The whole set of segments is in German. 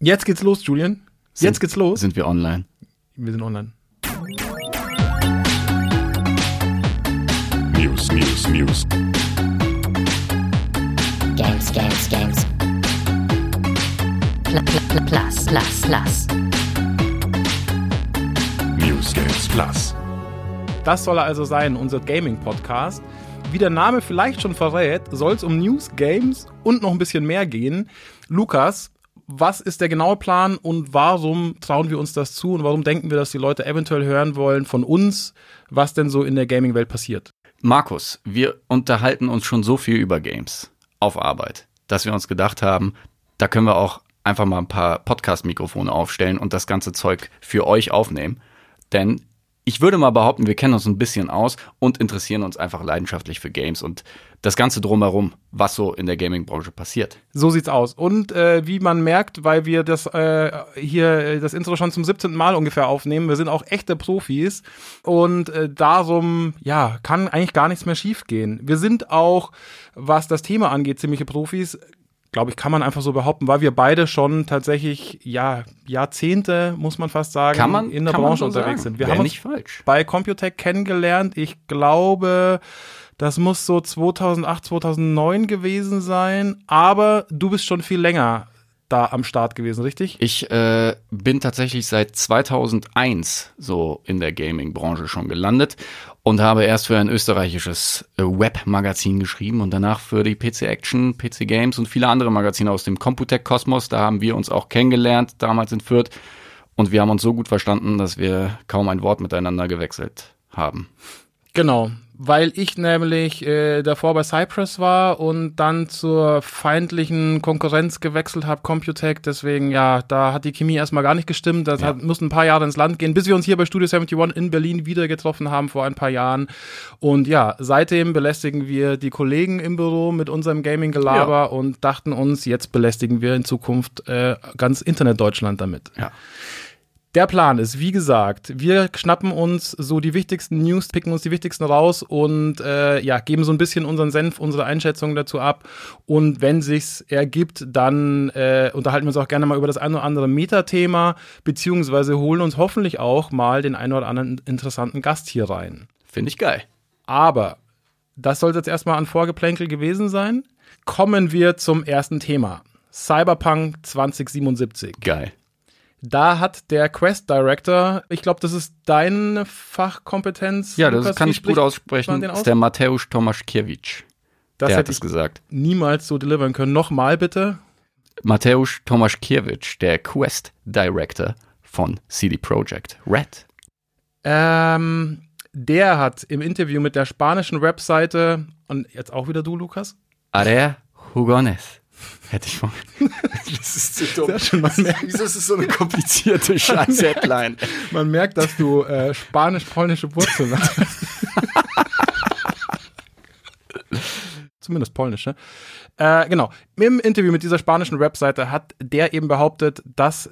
Jetzt geht's los, Julian. Jetzt Sind- geht's los. Sind wir online? Wir sind online. News, News, News. Games, games, games. Pl pl pl plus, plus, plus. News Games Plus. Das soll er also sein, unser Gaming-Podcast. Wie der Name vielleicht schon verrät, soll es um News, Games und noch ein bisschen mehr gehen. Lukas, was ist der genaue Plan und warum trauen wir uns das zu und warum denken wir, dass die Leute eventuell hören wollen von uns, was denn so in der Gaming-Welt passiert? Markus, wir unterhalten uns schon so viel über Games auf Arbeit, dass wir uns gedacht haben, da können wir auch einfach mal ein paar Podcast-Mikrofone aufstellen und das ganze Zeug für euch aufnehmen. Denn ich würde mal behaupten, wir kennen uns ein bisschen aus und interessieren uns einfach leidenschaftlich für Games und das Ganze drumherum, was so in der Gaming-Branche passiert. So sieht's aus. Und äh, wie man merkt, weil wir das äh, hier äh, das Intro schon zum 17. Mal ungefähr aufnehmen, wir sind auch echte Profis und äh, darum ja kann eigentlich gar nichts mehr schiefgehen. Wir sind auch, was das Thema angeht, ziemliche Profis. Glaube ich, kann man einfach so behaupten, weil wir beide schon tatsächlich ja Jahrzehnte, muss man fast sagen, man in der Branche so unterwegs sagen. sind. Wir Wär haben uns nicht falsch. bei Computec kennengelernt. Ich glaube, das muss so 2008, 2009 gewesen sein. Aber du bist schon viel länger da am Start gewesen, richtig? Ich äh, bin tatsächlich seit 2001 so in der Gaming-Branche schon gelandet und habe erst für ein österreichisches äh, Web-Magazin geschrieben und danach für die PC Action, PC Games und viele andere Magazine aus dem Computec-Kosmos. Da haben wir uns auch kennengelernt, damals in Fürth. Und wir haben uns so gut verstanden, dass wir kaum ein Wort miteinander gewechselt haben. Genau. Weil ich nämlich äh, davor bei Cypress war und dann zur feindlichen Konkurrenz gewechselt habe, Computec. Deswegen, ja, da hat die Chemie erstmal gar nicht gestimmt. Das hat, mussten ein paar Jahre ins Land gehen, bis wir uns hier bei Studio 71 in Berlin wieder getroffen haben vor ein paar Jahren. Und ja, seitdem belästigen wir die Kollegen im Büro mit unserem Gaming-Gelaber und dachten uns, jetzt belästigen wir in Zukunft äh, ganz Internet-Deutschland damit. Ja. Der Plan ist, wie gesagt, wir schnappen uns so die wichtigsten News, picken uns die wichtigsten raus und äh, ja, geben so ein bisschen unseren Senf, unsere Einschätzung dazu ab. Und wenn sich's ergibt, dann äh, unterhalten wir uns auch gerne mal über das ein oder andere Metathema, beziehungsweise holen uns hoffentlich auch mal den einen oder anderen interessanten Gast hier rein. Finde ich geil. Aber das sollte jetzt erstmal an Vorgeplänkel gewesen sein. Kommen wir zum ersten Thema. Cyberpunk 2077. Geil. Da hat der Quest Director, ich glaube, das ist deine Fachkompetenz. Ja, das Lukas, kann ich gut aussprechen. den Das aus? ist der Mateusz Tomaszkiewicz. Das der hat hätte es ich gesagt. niemals so delivern können. Nochmal bitte. Mateusz Tomaszkiewicz, der Quest Director von CD Projekt Red. Ähm, der hat im Interview mit der spanischen Webseite, und jetzt auch wieder du, Lukas? Area Hugones. Hätte ich von. das ist zu dumm. Sehr schön, man merkt, Wieso ist es so eine komplizierte Scheiß-Headline? man merkt, dass du äh, spanisch-polnische Wurzeln hast. Zumindest polnische. Äh, genau. Im Interview mit dieser spanischen Webseite hat der eben behauptet, dass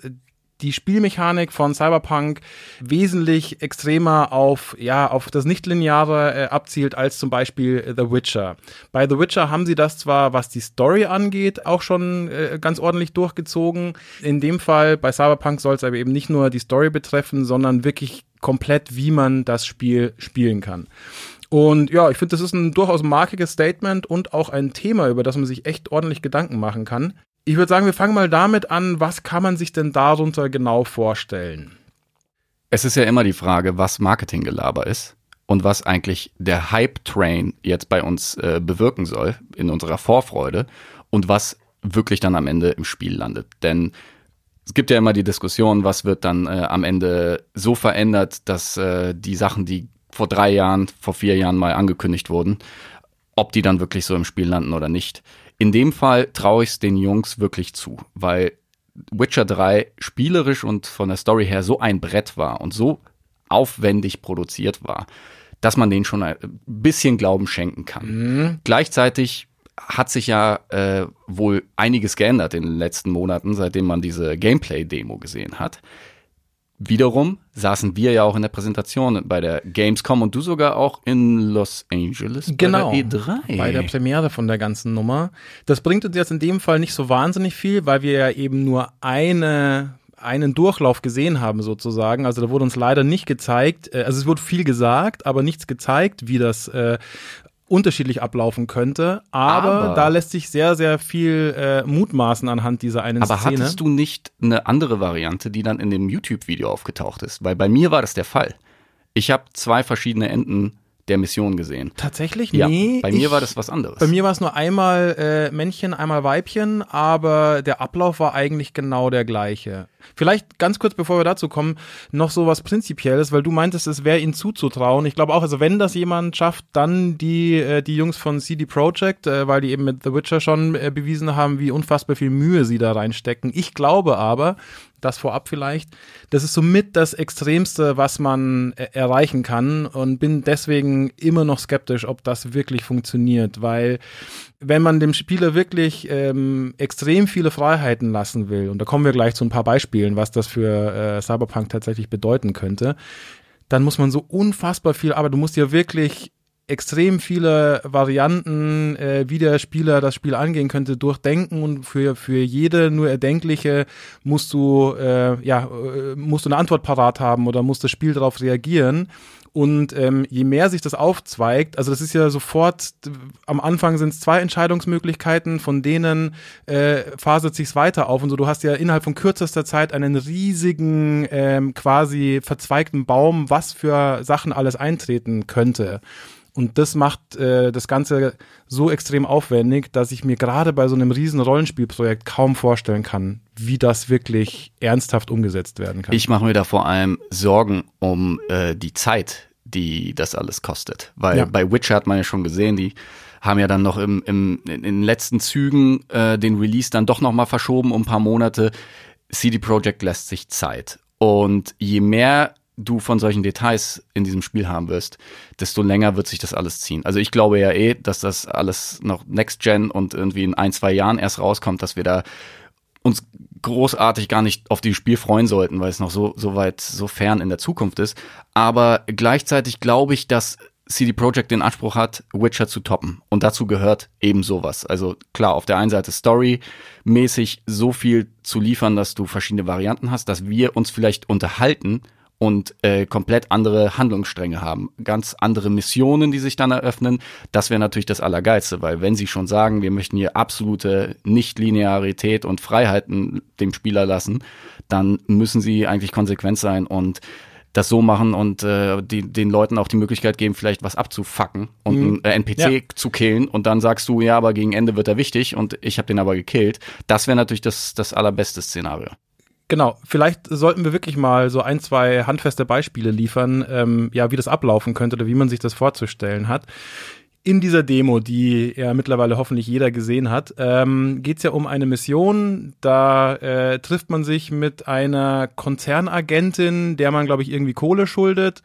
die Spielmechanik von Cyberpunk wesentlich extremer auf, ja, auf das Nichtlineare äh, abzielt als zum Beispiel The Witcher. Bei The Witcher haben sie das zwar, was die Story angeht, auch schon äh, ganz ordentlich durchgezogen. In dem Fall bei Cyberpunk soll es aber eben nicht nur die Story betreffen, sondern wirklich komplett, wie man das Spiel spielen kann. Und ja, ich finde, das ist ein durchaus markiges Statement und auch ein Thema, über das man sich echt ordentlich Gedanken machen kann. Ich würde sagen, wir fangen mal damit an, was kann man sich denn darunter genau vorstellen? Es ist ja immer die Frage, was Marketinggelaber ist und was eigentlich der Hype-Train jetzt bei uns äh, bewirken soll in unserer Vorfreude und was wirklich dann am Ende im Spiel landet. Denn es gibt ja immer die Diskussion, was wird dann äh, am Ende so verändert, dass äh, die Sachen, die vor drei Jahren, vor vier Jahren mal angekündigt wurden, ob die dann wirklich so im Spiel landen oder nicht. In dem Fall traue ich es den Jungs wirklich zu, weil Witcher 3 spielerisch und von der Story her so ein Brett war und so aufwendig produziert war, dass man denen schon ein bisschen Glauben schenken kann. Gleichzeitig hat sich ja äh, wohl einiges geändert in den letzten Monaten, seitdem man diese Gameplay-Demo gesehen hat. Wiederum saßen wir ja auch in der Präsentation bei der Gamescom und du sogar auch in Los Angeles Genau. bei der E3. Bei der Premiere von der ganzen Nummer. Das bringt uns jetzt in dem Fall nicht so wahnsinnig viel, weil wir ja eben nur eine einen Durchlauf gesehen haben sozusagen. Also da wurde uns leider nicht gezeigt, äh, also es wurde viel gesagt, aber nichts gezeigt, wie das äh, unterschiedlich ablaufen könnte. Aber, Aber- da lässt sich sehr, sehr viel äh, mutmaßen anhand dieser einen Aber Szene. hattest du nicht eine andere Variante, die dann in dem YouTube-Video aufgetaucht ist? Weil bei mir war das der Fall. Ich habe zwei verschiedene Enden der Mission gesehen. Tatsächlich? Ja, nee. bei mir ich- war das was anderes. Bei mir war es nur einmal äh, Männchen, einmal Weibchen, aber der Ablauf war eigentlich genau der gleiche. Vielleicht ganz kurz, bevor wir dazu kommen, noch so was Prinzipielles, weil du meintest, es wäre ihnen zuzutrauen. Ich glaube auch, also wenn das jemand schafft, dann die, äh, die Jungs von CD Projekt, äh, weil die eben mit The Witcher schon äh, bewiesen haben, wie unfassbar viel Mühe sie da reinstecken. Ich glaube aber, das vorab vielleicht, das ist somit das Extremste, was man äh, erreichen kann und bin deswegen immer noch skeptisch, ob das wirklich funktioniert, weil wenn man dem Spieler wirklich ähm, extrem viele Freiheiten lassen will, und da kommen wir gleich zu ein paar Beispielen, was das für äh, Cyberpunk tatsächlich bedeuten könnte, dann muss man so unfassbar viel, aber du musst ja wirklich extrem viele Varianten, äh, wie der Spieler das Spiel angehen könnte, durchdenken und für, für jede nur erdenkliche musst du, äh, ja, äh, musst du eine Antwort parat haben oder muss das Spiel darauf reagieren. Und ähm, je mehr sich das aufzweigt, also das ist ja sofort, am Anfang sind es zwei Entscheidungsmöglichkeiten, von denen äh, fasert sich's weiter auf und so. Du hast ja innerhalb von kürzester Zeit einen riesigen, ähm, quasi verzweigten Baum, was für Sachen alles eintreten könnte. Und das macht äh, das Ganze so extrem aufwendig, dass ich mir gerade bei so einem riesen Rollenspielprojekt kaum vorstellen kann, wie das wirklich ernsthaft umgesetzt werden kann. Ich mache mir da vor allem Sorgen um äh, die Zeit, die das alles kostet. Weil Ja. bei Witcher hat man ja schon gesehen, die haben ja dann noch im, im, in den letzten Zügen äh, den Release dann doch noch mal verschoben um ein paar Monate. CD Projekt lässt sich Zeit. Und je mehr du von solchen Details in diesem Spiel haben wirst, desto länger wird sich das alles ziehen. Also ich glaube ja eh, dass das alles noch Next Gen und irgendwie in ein, zwei Jahren erst rauskommt, dass wir da uns großartig gar nicht auf dieses Spiel freuen sollten, weil es noch so, so weit, so fern in der Zukunft ist. Aber gleichzeitig glaube ich, dass CD Projekt den Anspruch hat, Witcher zu toppen. Und dazu gehört eben sowas. Also klar, auf der einen Seite Story-mäßig so viel zu liefern, dass du verschiedene Varianten hast, dass wir uns vielleicht unterhalten und äh, komplett andere Handlungsstränge haben, ganz andere Missionen, die sich dann eröffnen. Das wäre natürlich das Allergeilste, weil wenn sie schon sagen, wir möchten hier absolute Nichtlinearität und Freiheiten dem Spieler lassen, dann müssen sie eigentlich konsequent sein und das so machen und äh, die, den Leuten auch die Möglichkeit geben, vielleicht was abzufacken und Mhm. einen äh, NPC Ja. zu killen und dann sagst du, ja, aber gegen Ende wird er wichtig und ich habe den aber gekillt. Das wäre natürlich das, das allerbeste Szenario. Genau, vielleicht sollten wir wirklich mal so ein, zwei handfeste Beispiele liefern, ähm, ja, wie das ablaufen könnte oder wie man sich das vorzustellen hat. In dieser Demo, die ja mittlerweile hoffentlich jeder gesehen hat, ähm, geht es ja um eine Mission. Da äh, trifft man sich mit einer Konzernagentin, der man, glaube ich, irgendwie Kohle schuldet.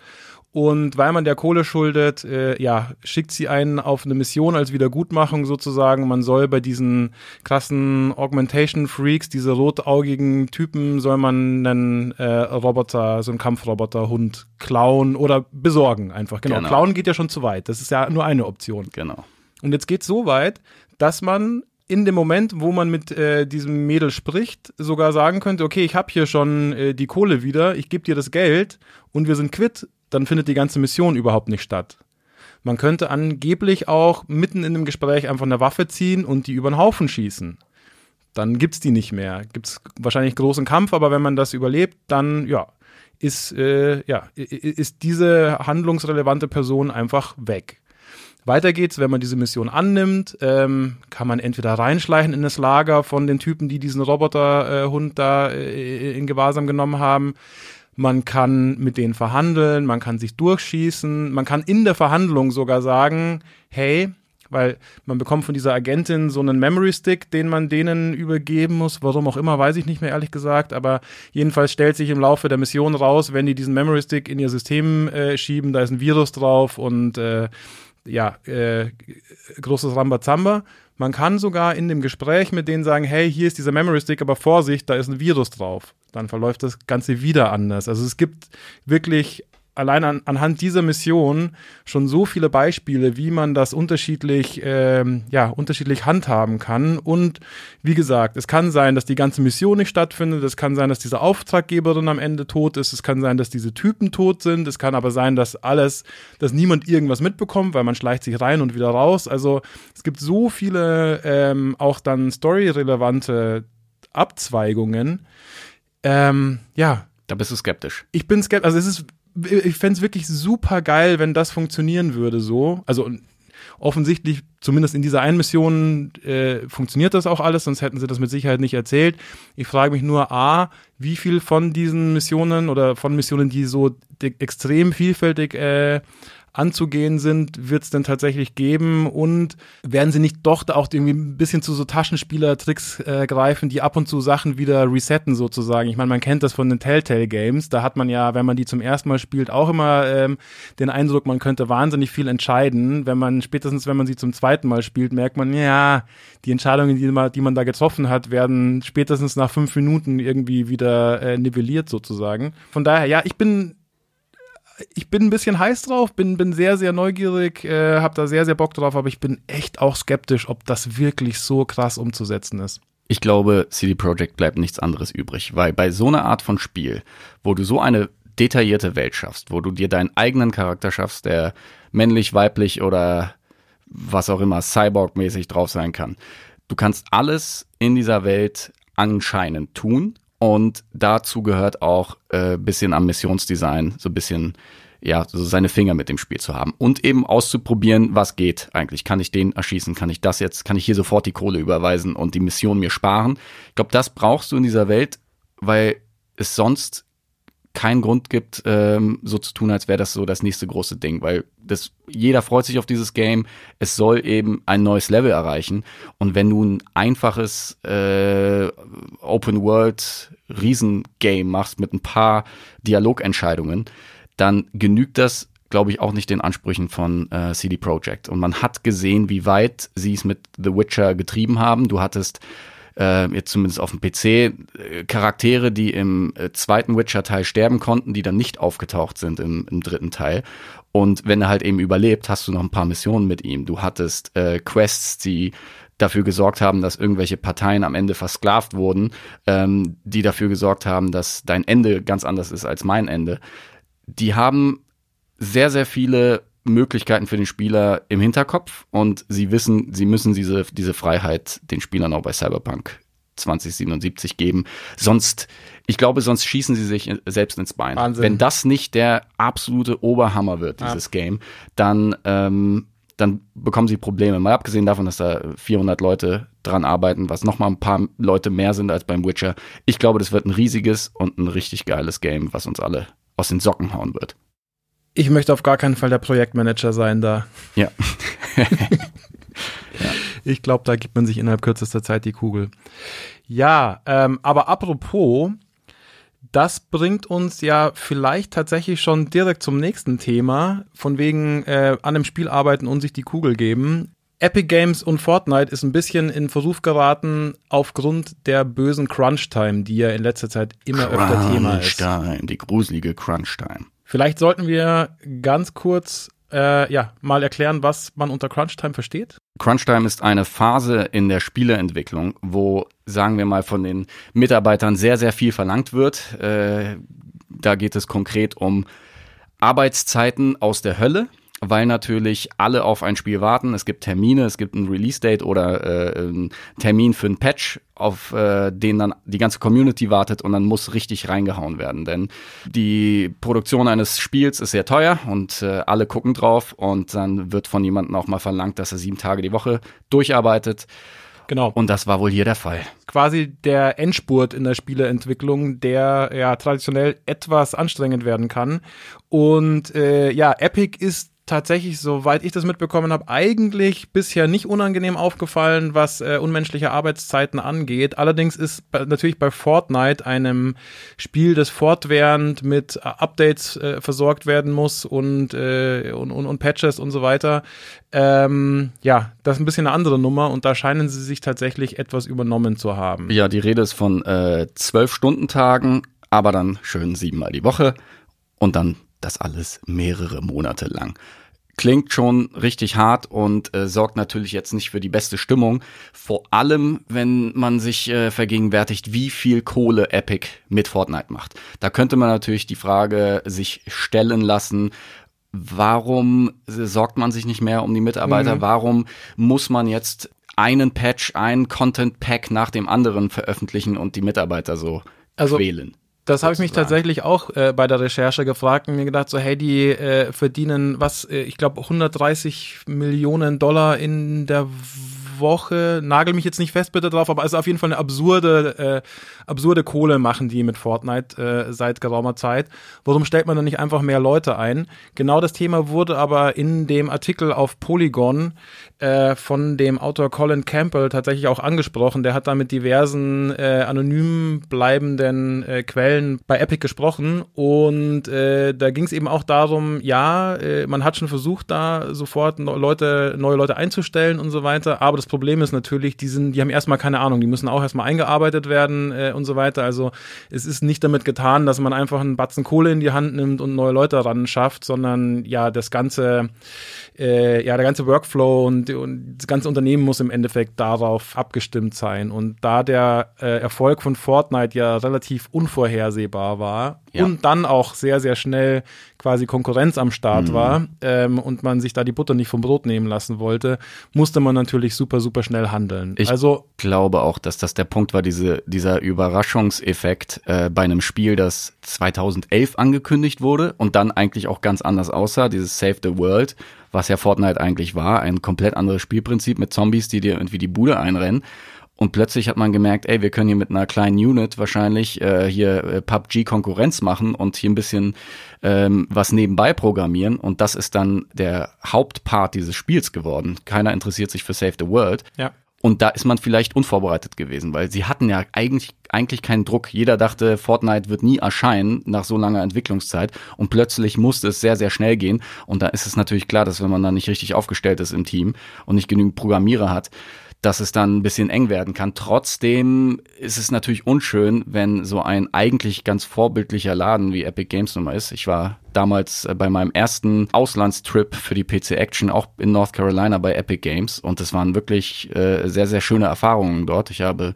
Und weil man der Kohle schuldet, äh, ja, schickt sie einen auf eine Mission als Wiedergutmachung sozusagen. Man soll bei diesen krassen Augmentation Freaks, diese rotaugigen Typen, soll man einen äh, Roboter, so einen Kampfroboter-Hund klauen oder besorgen einfach. Genau. Genau. Klauen geht ja schon zu weit. Das ist ja nur eine Option. Genau. Und jetzt geht's so weit, dass man in dem Moment, wo man mit äh, diesem Mädel spricht, sogar sagen könnte, okay, ich habe hier schon äh, die Kohle wieder, ich gebe dir das Geld und wir sind quitt, dann findet die ganze Mission überhaupt nicht statt. Man könnte angeblich auch mitten in dem Gespräch einfach eine Waffe ziehen und die über den Haufen schießen. Dann gibt's die nicht mehr. Gibt's wahrscheinlich großen Kampf, aber wenn man das überlebt, dann ja, ist äh, ja ist diese handlungsrelevante Person einfach weg. Weiter geht's, wenn man diese Mission annimmt, ähm, kann man entweder reinschleichen in das Lager von den Typen, die diesen Roboterhund äh, da äh, in Gewahrsam genommen haben. Man kann mit denen verhandeln, man kann sich durchschießen, man kann in der Verhandlung sogar sagen, hey, weil man bekommt von dieser Agentin so einen Memory Stick, den man denen übergeben muss. Warum auch immer, weiß ich nicht mehr ehrlich gesagt. Aber jedenfalls stellt sich im Laufe der Mission raus, wenn die diesen Memory Stick in ihr System äh, schieben, da ist ein Virus drauf und äh, ja, äh, großes Rambazamba. Man kann sogar in dem Gespräch mit denen sagen, hey, hier ist dieser Memory Stick, aber Vorsicht, da ist ein Virus drauf. Dann verläuft das Ganze wieder anders. Also es gibt wirklich allein an, anhand dieser Mission schon so viele Beispiele, wie man das unterschiedlich, ähm, ja, unterschiedlich handhaben kann. Und wie gesagt, es kann sein, dass die ganze Mission nicht stattfindet. Es kann sein, dass diese Auftraggeberin am Ende tot ist. Es kann sein, dass diese Typen tot sind. Es kann aber sein, dass alles, dass niemand irgendwas mitbekommt, weil man schleicht sich rein und wieder raus. Also es gibt so viele ähm, auch dann storyrelevante Abzweigungen. Ähm, ja, Da bist du skeptisch. ich bin skeptisch. Also es ist, ich fände es wirklich super geil, wenn das funktionieren würde so. Also offensichtlich, zumindest in dieser einen Mission, äh, funktioniert das auch alles, sonst hätten sie das mit Sicherheit nicht erzählt. Ich frage mich nur, A, wie viel von diesen Missionen oder von Missionen, die so extrem vielfältig äh, anzugehen sind, wird es denn tatsächlich geben und werden sie nicht doch da auch irgendwie ein bisschen zu so Taschenspieler-Tricks äh, greifen, die ab und zu Sachen wieder resetten sozusagen. Ich meine, man kennt das von den Telltale Games, da hat man ja, wenn man die zum ersten Mal spielt, auch immer ähm, den Eindruck, man könnte wahnsinnig viel entscheiden. Wenn man spätestens, wenn man sie zum zweiten Mal spielt, merkt man, ja, die Entscheidungen, die man, die man da getroffen hat, werden spätestens nach fünf Minuten irgendwie wieder äh, nivelliert sozusagen. Von daher, ja, ich bin ich bin ein bisschen heiß drauf, bin, bin sehr, sehr neugierig, äh, habe da sehr, sehr Bock drauf, aber ich bin echt auch skeptisch, ob das wirklich so krass umzusetzen ist. Ich glaube, CD Projekt bleibt nichts anderes übrig, weil bei so einer Art von Spiel, wo du so eine detaillierte Welt schaffst, wo du dir deinen eigenen Charakter schaffst, der männlich, weiblich oder was auch immer Cyborg-mäßig drauf sein kann. Du kannst alles in dieser Welt anscheinend tun und dazu gehört auch äh, bisschen am Missionsdesign, so bisschen ja, so seine Finger mit dem Spiel zu haben und eben auszuprobieren, was geht eigentlich. Kann ich den erschießen? Kann ich das jetzt? Kann ich hier sofort die Kohle überweisen und die Mission mir sparen? Ich glaube, das brauchst du in dieser Welt, weil es sonst keinen Grund gibt, ähm, so zu tun, als wäre das so das nächste große Ding, weil das, jeder freut sich auf dieses Game. Es soll eben ein neues Level erreichen. Und wenn du ein einfaches äh, Open World Riesengame machst mit ein paar Dialogentscheidungen, dann genügt das, glaube ich, auch nicht den Ansprüchen von äh, CD Projekt. Und man hat gesehen, wie weit sie es mit The Witcher getrieben haben. Du hattest äh, jetzt zumindest auf dem PC äh, Charaktere, die im äh, zweiten Witcher-Teil sterben konnten, die dann nicht aufgetaucht sind im, im dritten Teil. Und wenn er halt eben überlebt, hast du noch ein paar Missionen mit ihm. Du hattest äh, Quests, die dafür gesorgt haben, dass irgendwelche Parteien am Ende versklavt wurden, ähm, die dafür gesorgt haben, dass dein Ende ganz anders ist als mein Ende. Die haben sehr, sehr viele Möglichkeiten für den Spieler im Hinterkopf und sie wissen, sie müssen diese, diese Freiheit den Spielern auch bei Cyberpunk 2077 geben. Sonst, ich glaube, sonst schießen sie sich selbst ins Bein. Wahnsinn. Wenn das nicht der absolute Oberhammer wird, dieses Game, dann, ähm, dann bekommen sie Probleme. Mal abgesehen davon, dass da 400 Leute dran arbeiten, was nochmal ein paar Leute mehr sind als beim Witcher. Ich glaube, das wird ein riesiges und ein richtig geiles Game, was uns alle aus den Socken hauen wird. Ich möchte auf gar keinen Fall der Projektmanager sein da. Ja. Ich glaube, da gibt man sich innerhalb kürzester Zeit die Kugel. Ja, ähm, aber apropos, das bringt uns ja vielleicht tatsächlich schon direkt zum nächsten Thema, von wegen äh, an dem Spiel arbeiten und sich die Kugel geben. Epic Games und Fortnite ist ein bisschen in Verruf geraten aufgrund der bösen Crunch-Time, die ja in letzter Zeit immer öfter Thema ist. Crunch-Time, die gruselige Crunch-Time. Vielleicht sollten wir ganz kurz äh, ja, mal erklären, was man unter Crunch-Time versteht. Crunch-Time ist eine Phase in der Spieleentwicklung, wo, sagen wir mal, von den Mitarbeitern sehr, sehr viel verlangt wird. Äh, da geht es konkret um Arbeitszeiten aus der Hölle, weil natürlich alle auf ein Spiel warten. Es gibt Termine, es gibt ein Release-Date oder äh, einen Termin für einen Patch, auf äh, den dann die ganze Community wartet und dann muss richtig reingehauen werden. Denn die Produktion eines Spiels ist sehr teuer und äh, alle gucken drauf und dann wird von jemandem auch mal verlangt, dass er sieben Tage die Woche durcharbeitet. Genau. Und das war wohl hier der Fall. quasi der Endspurt in der Spieleentwicklung, der ja traditionell etwas anstrengend werden kann. Und äh, ja, Epic ist tatsächlich, soweit ich das mitbekommen habe, eigentlich bisher nicht unangenehm aufgefallen, was äh, unmenschliche Arbeitszeiten angeht. Allerdings ist bei, natürlich bei Fortnite, einem Spiel, das fortwährend mit äh, Updates äh, versorgt werden muss und, äh, und, und, und Patches und so weiter, ähm, ja, das ist ein bisschen eine andere Nummer und da scheinen sie sich tatsächlich etwas übernommen zu haben. Ja, die Rede ist von äh, zwölf Stundentagen, aber dann schön siebenmal die Woche und dann das alles mehrere Monate lang. Klingt schon richtig hart und äh, sorgt natürlich jetzt nicht für die beste Stimmung. Vor allem, wenn man sich äh, vergegenwärtigt, wie viel Kohle Epic mit Fortnite macht. Da könnte man natürlich die Frage sich stellen lassen, warum sorgt man sich nicht mehr um die Mitarbeiter? Mhm. Warum muss man jetzt einen Patch, einen Content Pack nach dem anderen veröffentlichen und die Mitarbeiter so Also, quälen? Das habe ich mich tatsächlich auch äh, bei der Recherche gefragt und mir gedacht, so hey, die äh, verdienen was, äh, ich glaube 130 Millionen Dollar in der Woche. Nagel mich jetzt nicht fest bitte drauf, aber es ist auf jeden Fall eine absurde, äh, absurde Kohle machen die mit Fortnite äh, seit geraumer Zeit. Warum stellt man dann nicht einfach mehr Leute ein? Genau das Thema wurde aber in dem Artikel auf Polygon äh, von dem Autor Colin Campbell tatsächlich auch angesprochen. Der hat da mit diversen äh, anonym bleibenden äh, Quellen bei Epic gesprochen und äh, da ging es eben auch darum, ja, äh, man hat schon versucht, da sofort Leute, neue Leute einzustellen und so weiter, aber das Problem ist natürlich, die sind, die haben erstmal keine Ahnung, die müssen auch erstmal eingearbeitet werden äh, und so weiter. Also es ist nicht damit getan, dass man einfach einen Batzen Kohle in die Hand nimmt und neue Leute ran schafft, sondern ja, das ganze äh, ja, der ganze Workflow und, und das ganze Unternehmen muss im Endeffekt darauf abgestimmt sein. Und da der äh, Erfolg von Fortnite ja relativ unvorhersehbar war Ja. und dann auch sehr, sehr schnell quasi Konkurrenz am Start war ähm, und man sich da die Butter nicht vom Brot nehmen lassen wollte, musste man natürlich super, super schnell handeln. Ich also glaube auch, dass das der Punkt war, diese, dieser Überraschungseffekt äh, bei einem Spiel, das 2011 angekündigt wurde und dann eigentlich auch ganz anders aussah, dieses Save the World, was ja Fortnite eigentlich war, ein komplett anderes Spielprinzip mit Zombies, die dir irgendwie die Bude einrennen. Und plötzlich hat man gemerkt, ey, wir können hier mit einer kleinen Unit wahrscheinlich äh, hier äh, PUBG Konkurrenz machen und hier ein bisschen ähm, was nebenbei programmieren. Und das ist dann der Hauptpart dieses Spiels geworden. Keiner interessiert sich für Save the World. ja. Und da ist man vielleicht unvorbereitet gewesen, weil sie hatten ja eigentlich, eigentlich keinen Druck. Jeder dachte, Fortnite wird nie erscheinen nach so langer Entwicklungszeit. Und plötzlich musste es sehr, sehr schnell gehen. Und da ist es natürlich klar, dass wenn man da nicht richtig aufgestellt ist im Team und nicht genügend Programmierer hat, dass es dann ein bisschen eng werden kann. Trotzdem ist es natürlich unschön, wenn so ein eigentlich ganz vorbildlicher Laden wie Epic Games Nummer ist. Ich war damals äh, bei meinem ersten Auslandstrip für die PC Action auch in North Carolina bei Epic Games und es waren wirklich äh, sehr, sehr schöne Erfahrungen dort. Ich habe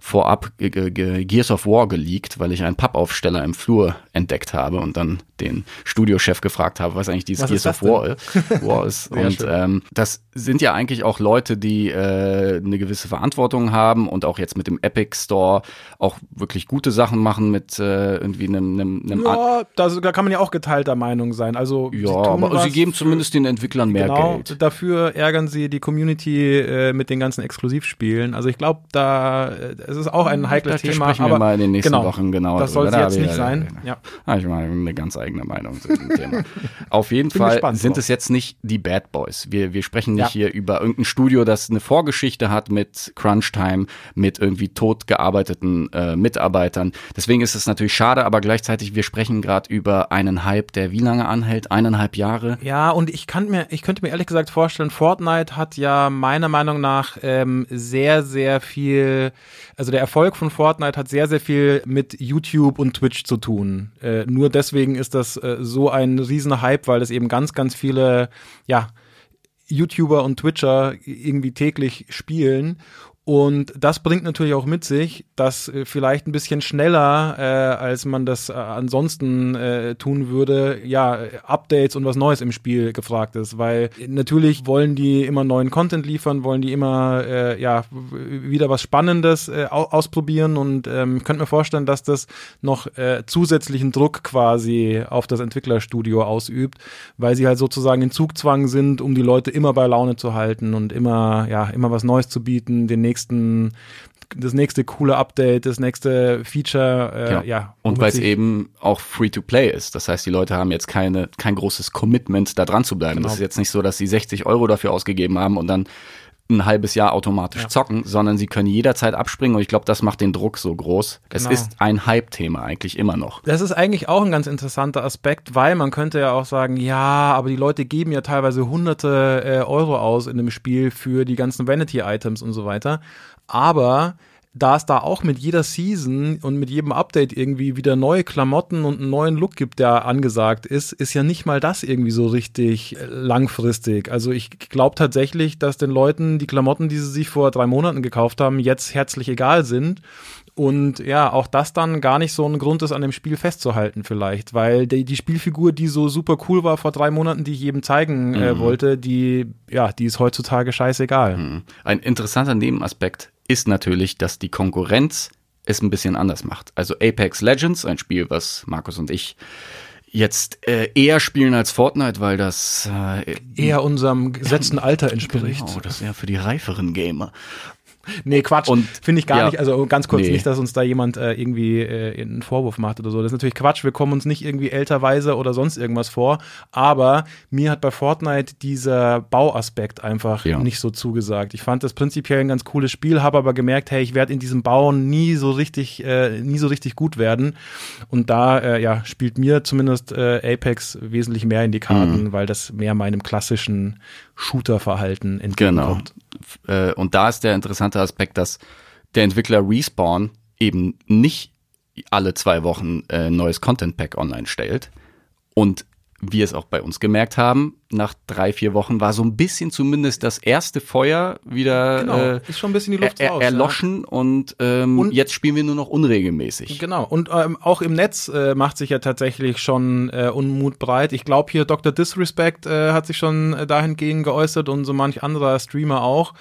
vorab ge- ge- ge- Gears of War geleakt, weil ich einen Pappaufsteller im Flur entdeckt habe und dann den Studiochef gefragt habe, was eigentlich dieses Was Gears das of War, ist- War ist. Und ähm, das sind ja eigentlich auch Leute, die äh, eine gewisse Verantwortung haben und auch jetzt mit dem Epic Store auch wirklich gute Sachen machen mit äh, irgendwie einem, einem, einem Ja, da, da kann man ja auch geteilter Meinung sein. Also ja, sie aber was sie geben zumindest den Entwicklern mehr genau, Geld. dafür ärgern sie die Community äh, mit den ganzen Exklusivspielen. Also ich glaube, da äh, es ist auch ein heikles Da Thema, sprechen wir aber mal in den nächsten genau, Wochen genauer das soll jetzt nicht sein. Ja. Ah, ich meine, eine ganz eigene Meinung zu diesem Thema. Auf jeden Bin Fall sind drauf. es jetzt nicht die Bad Boys. Wir, wir sprechen nicht Ja. hier über irgendein Studio, das eine Vorgeschichte hat mit Crunch Time, mit irgendwie tot gearbeiteten äh, Mitarbeitern. Deswegen ist es natürlich schade, aber gleichzeitig, wir sprechen gerade über einen Hype, der wie lange anhält? Eineinhalb Jahre? Ja, und ich kann mir, ich könnte mir ehrlich gesagt vorstellen, Fortnite hat ja meiner Meinung nach ähm, sehr, sehr viel, also der Erfolg von Fortnite hat sehr, sehr viel mit YouTube und Twitch zu tun. Äh, nur deswegen ist das äh, so ein riesen Hype, weil es eben ganz, ganz viele, ja, YouTuber und Twitcher irgendwie täglich spielen. Und das bringt natürlich auch mit sich, dass äh, vielleicht ein bisschen schneller, äh, als man das äh, ansonsten äh, tun würde, ja, Updates und was Neues im Spiel gefragt ist. Weil natürlich wollen die immer neuen Content liefern, wollen die immer äh, ja wieder was Spannendes äh, au ausprobieren und ähm, könnte mir vorstellen, dass das noch äh, zusätzlichen Druck quasi auf das Entwicklerstudio ausübt, weil sie halt sozusagen in Zugzwang sind, um die Leute immer bei Laune zu halten und immer, ja, immer was Neues zu bieten, den nächsten das nächste coole Update, das nächste Feature, äh, Genau. ja. Und weil es eben auch Free-to-Play ist. Das heißt, die Leute haben jetzt keine, kein großes Commitment, da dran zu bleiben. Genau. Das ist jetzt nicht so, dass sie 60 Euro dafür ausgegeben haben und dann ein halbes Jahr automatisch zocken, sondern sie können jederzeit abspringen und ich glaube, das macht den Druck so groß. Es Genau. ist ein Hype-Thema eigentlich immer noch. Das ist eigentlich auch ein ganz interessanter Aspekt, weil man könnte ja auch sagen, ja, aber die Leute geben ja teilweise hunderte äh, Euro aus in dem Spiel für die ganzen Vanity-Items und so weiter. Aber da es da auch mit jeder Season und mit jedem Update irgendwie wieder neue Klamotten und einen neuen Look gibt, der angesagt ist, ist ja nicht mal das irgendwie so richtig äh, langfristig. Also ich glaube tatsächlich, dass den Leuten die Klamotten, die sie sich vor drei Monaten gekauft haben, jetzt herzlich egal sind. Und ja, auch das dann gar nicht so ein Grund ist, an dem Spiel festzuhalten vielleicht, weil die, die Spielfigur, die so super cool war vor drei Monaten, die ich jedem zeigen äh, wollte, die, ja, die ist heutzutage scheißegal. Ein interessanter Nebenaspekt ist natürlich, dass die Konkurrenz es ein bisschen anders macht. Also Apex Legends, ein Spiel, was Markus und ich jetzt äh, eher spielen als Fortnite, weil das äh, Eher unserem gesetzten Alter entspricht. Genau, das ist ja für die reiferen Gamer. Nee, Quatsch. Und- Finde ich gar ja. nicht. Also ganz kurz Nee. nicht, dass uns da jemand äh, irgendwie äh, einen Vorwurf macht oder so. Das ist natürlich Quatsch. Wir kommen uns nicht irgendwie älterweise oder sonst irgendwas vor. Aber mir hat bei Fortnite dieser Bauaspekt einfach Ja. nicht so zugesagt. Ich fand das prinzipiell ein ganz cooles Spiel, habe aber gemerkt, hey, ich werde in diesem Bauen nie so richtig, äh, nie so richtig gut werden. Und da, äh, ja, spielt mir zumindest äh, Apex wesentlich mehr in die Karten, Mhm. weil das mehr meinem klassischen Shooter-Verhalten Genau. entgegenkommt. Äh, und da ist der interessante Aspekt, dass der Entwickler Respawn eben nicht alle zwei Wochen äh, neues Content Pack online stellt. Und wir es auch bei uns gemerkt haben, nach drei, vier Wochen war so ein bisschen zumindest das erste Feuer wieder Genau, äh, ist schon ein bisschen die Luft er, raus. er, ja. erloschen und, ähm, Und- jetzt spielen wir nur noch unregelmäßig. Genau. Und ähm, auch im Netz äh, macht sich ja tatsächlich schon äh, Unmut breit. Ich glaube hier Dr. Disrespect äh, hat sich schon äh, dahingehend geäußert und so manch anderer Streamer auch,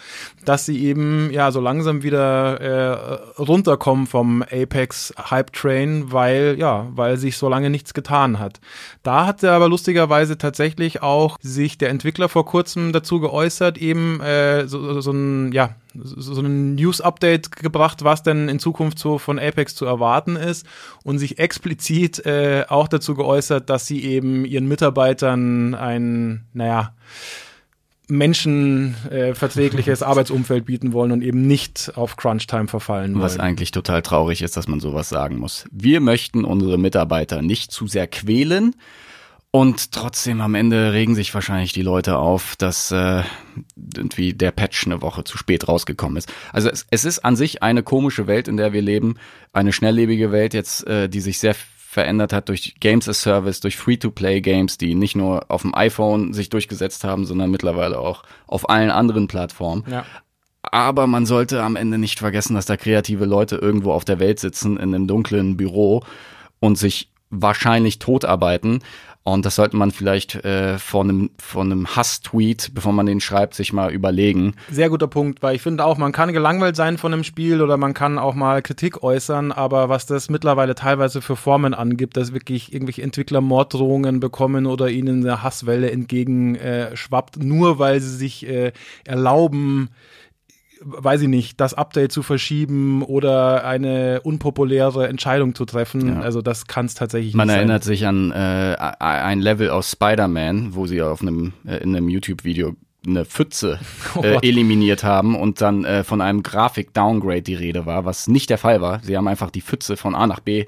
dass sie eben ja so langsam wieder äh, runterkommen vom Apex Hype Train, weil ja, weil sich so lange nichts getan hat. Da hat er aber lustigerweise tatsächlich auch sich der Entwickler vor kurzem dazu geäußert, eben äh, so, so ein ja so so ein News-Update gebracht, was denn in Zukunft so von Apex zu erwarten ist und sich explizit äh, auch dazu geäußert, dass sie eben ihren Mitarbeitern ein, naja, menschenverträgliches Arbeitsumfeld bieten wollen und eben nicht auf Crunch-Time verfallen wollen. Was eigentlich total traurig ist, dass man sowas sagen muss. Wir möchten unsere Mitarbeiter nicht zu sehr quälen. Und trotzdem am Ende regen sich wahrscheinlich die Leute auf, dass äh, irgendwie der Patch eine Woche zu spät rausgekommen ist. Also es, es ist an sich eine komische Welt, in der wir leben, eine schnelllebige Welt jetzt, äh, die sich sehr verändert hat durch Games as Service, durch Free-to-Play-Games, die nicht nur auf dem iPhone sich durchgesetzt haben, sondern mittlerweile auch auf allen anderen Plattformen. ja. Aber man sollte am Ende nicht vergessen, dass da kreative Leute irgendwo auf der Welt sitzen, in einem dunklen Büro und sich wahrscheinlich totarbeiten. Und das sollte man vielleicht äh, vor einem, vor einem Hass-Tweet, bevor man den schreibt, sich mal überlegen. Sehr guter Punkt, weil ich finde auch, man kann gelangweilt sein von einem Spiel oder man kann auch mal Kritik äußern, aber was das mittlerweile teilweise für Formen angibt, dass wirklich irgendwelche Entwickler Morddrohungen bekommen oder ihnen eine Hasswelle entgegen äh, nur weil sie sich äh, erlauben, weiß ich nicht, das Update zu verschieben oder eine unpopuläre Entscheidung zu treffen. Ja. Also das kann es tatsächlich Man nicht erinnert sich an äh, ein Level aus Spider-Man, wo sie auf einem, äh, in einem YouTube-Video eine Pfütze Oh äh, eliminiert haben und dann äh, von einem Grafik-Downgrade die Rede war, was nicht der Fall war. Sie haben einfach die Pfütze von A nach B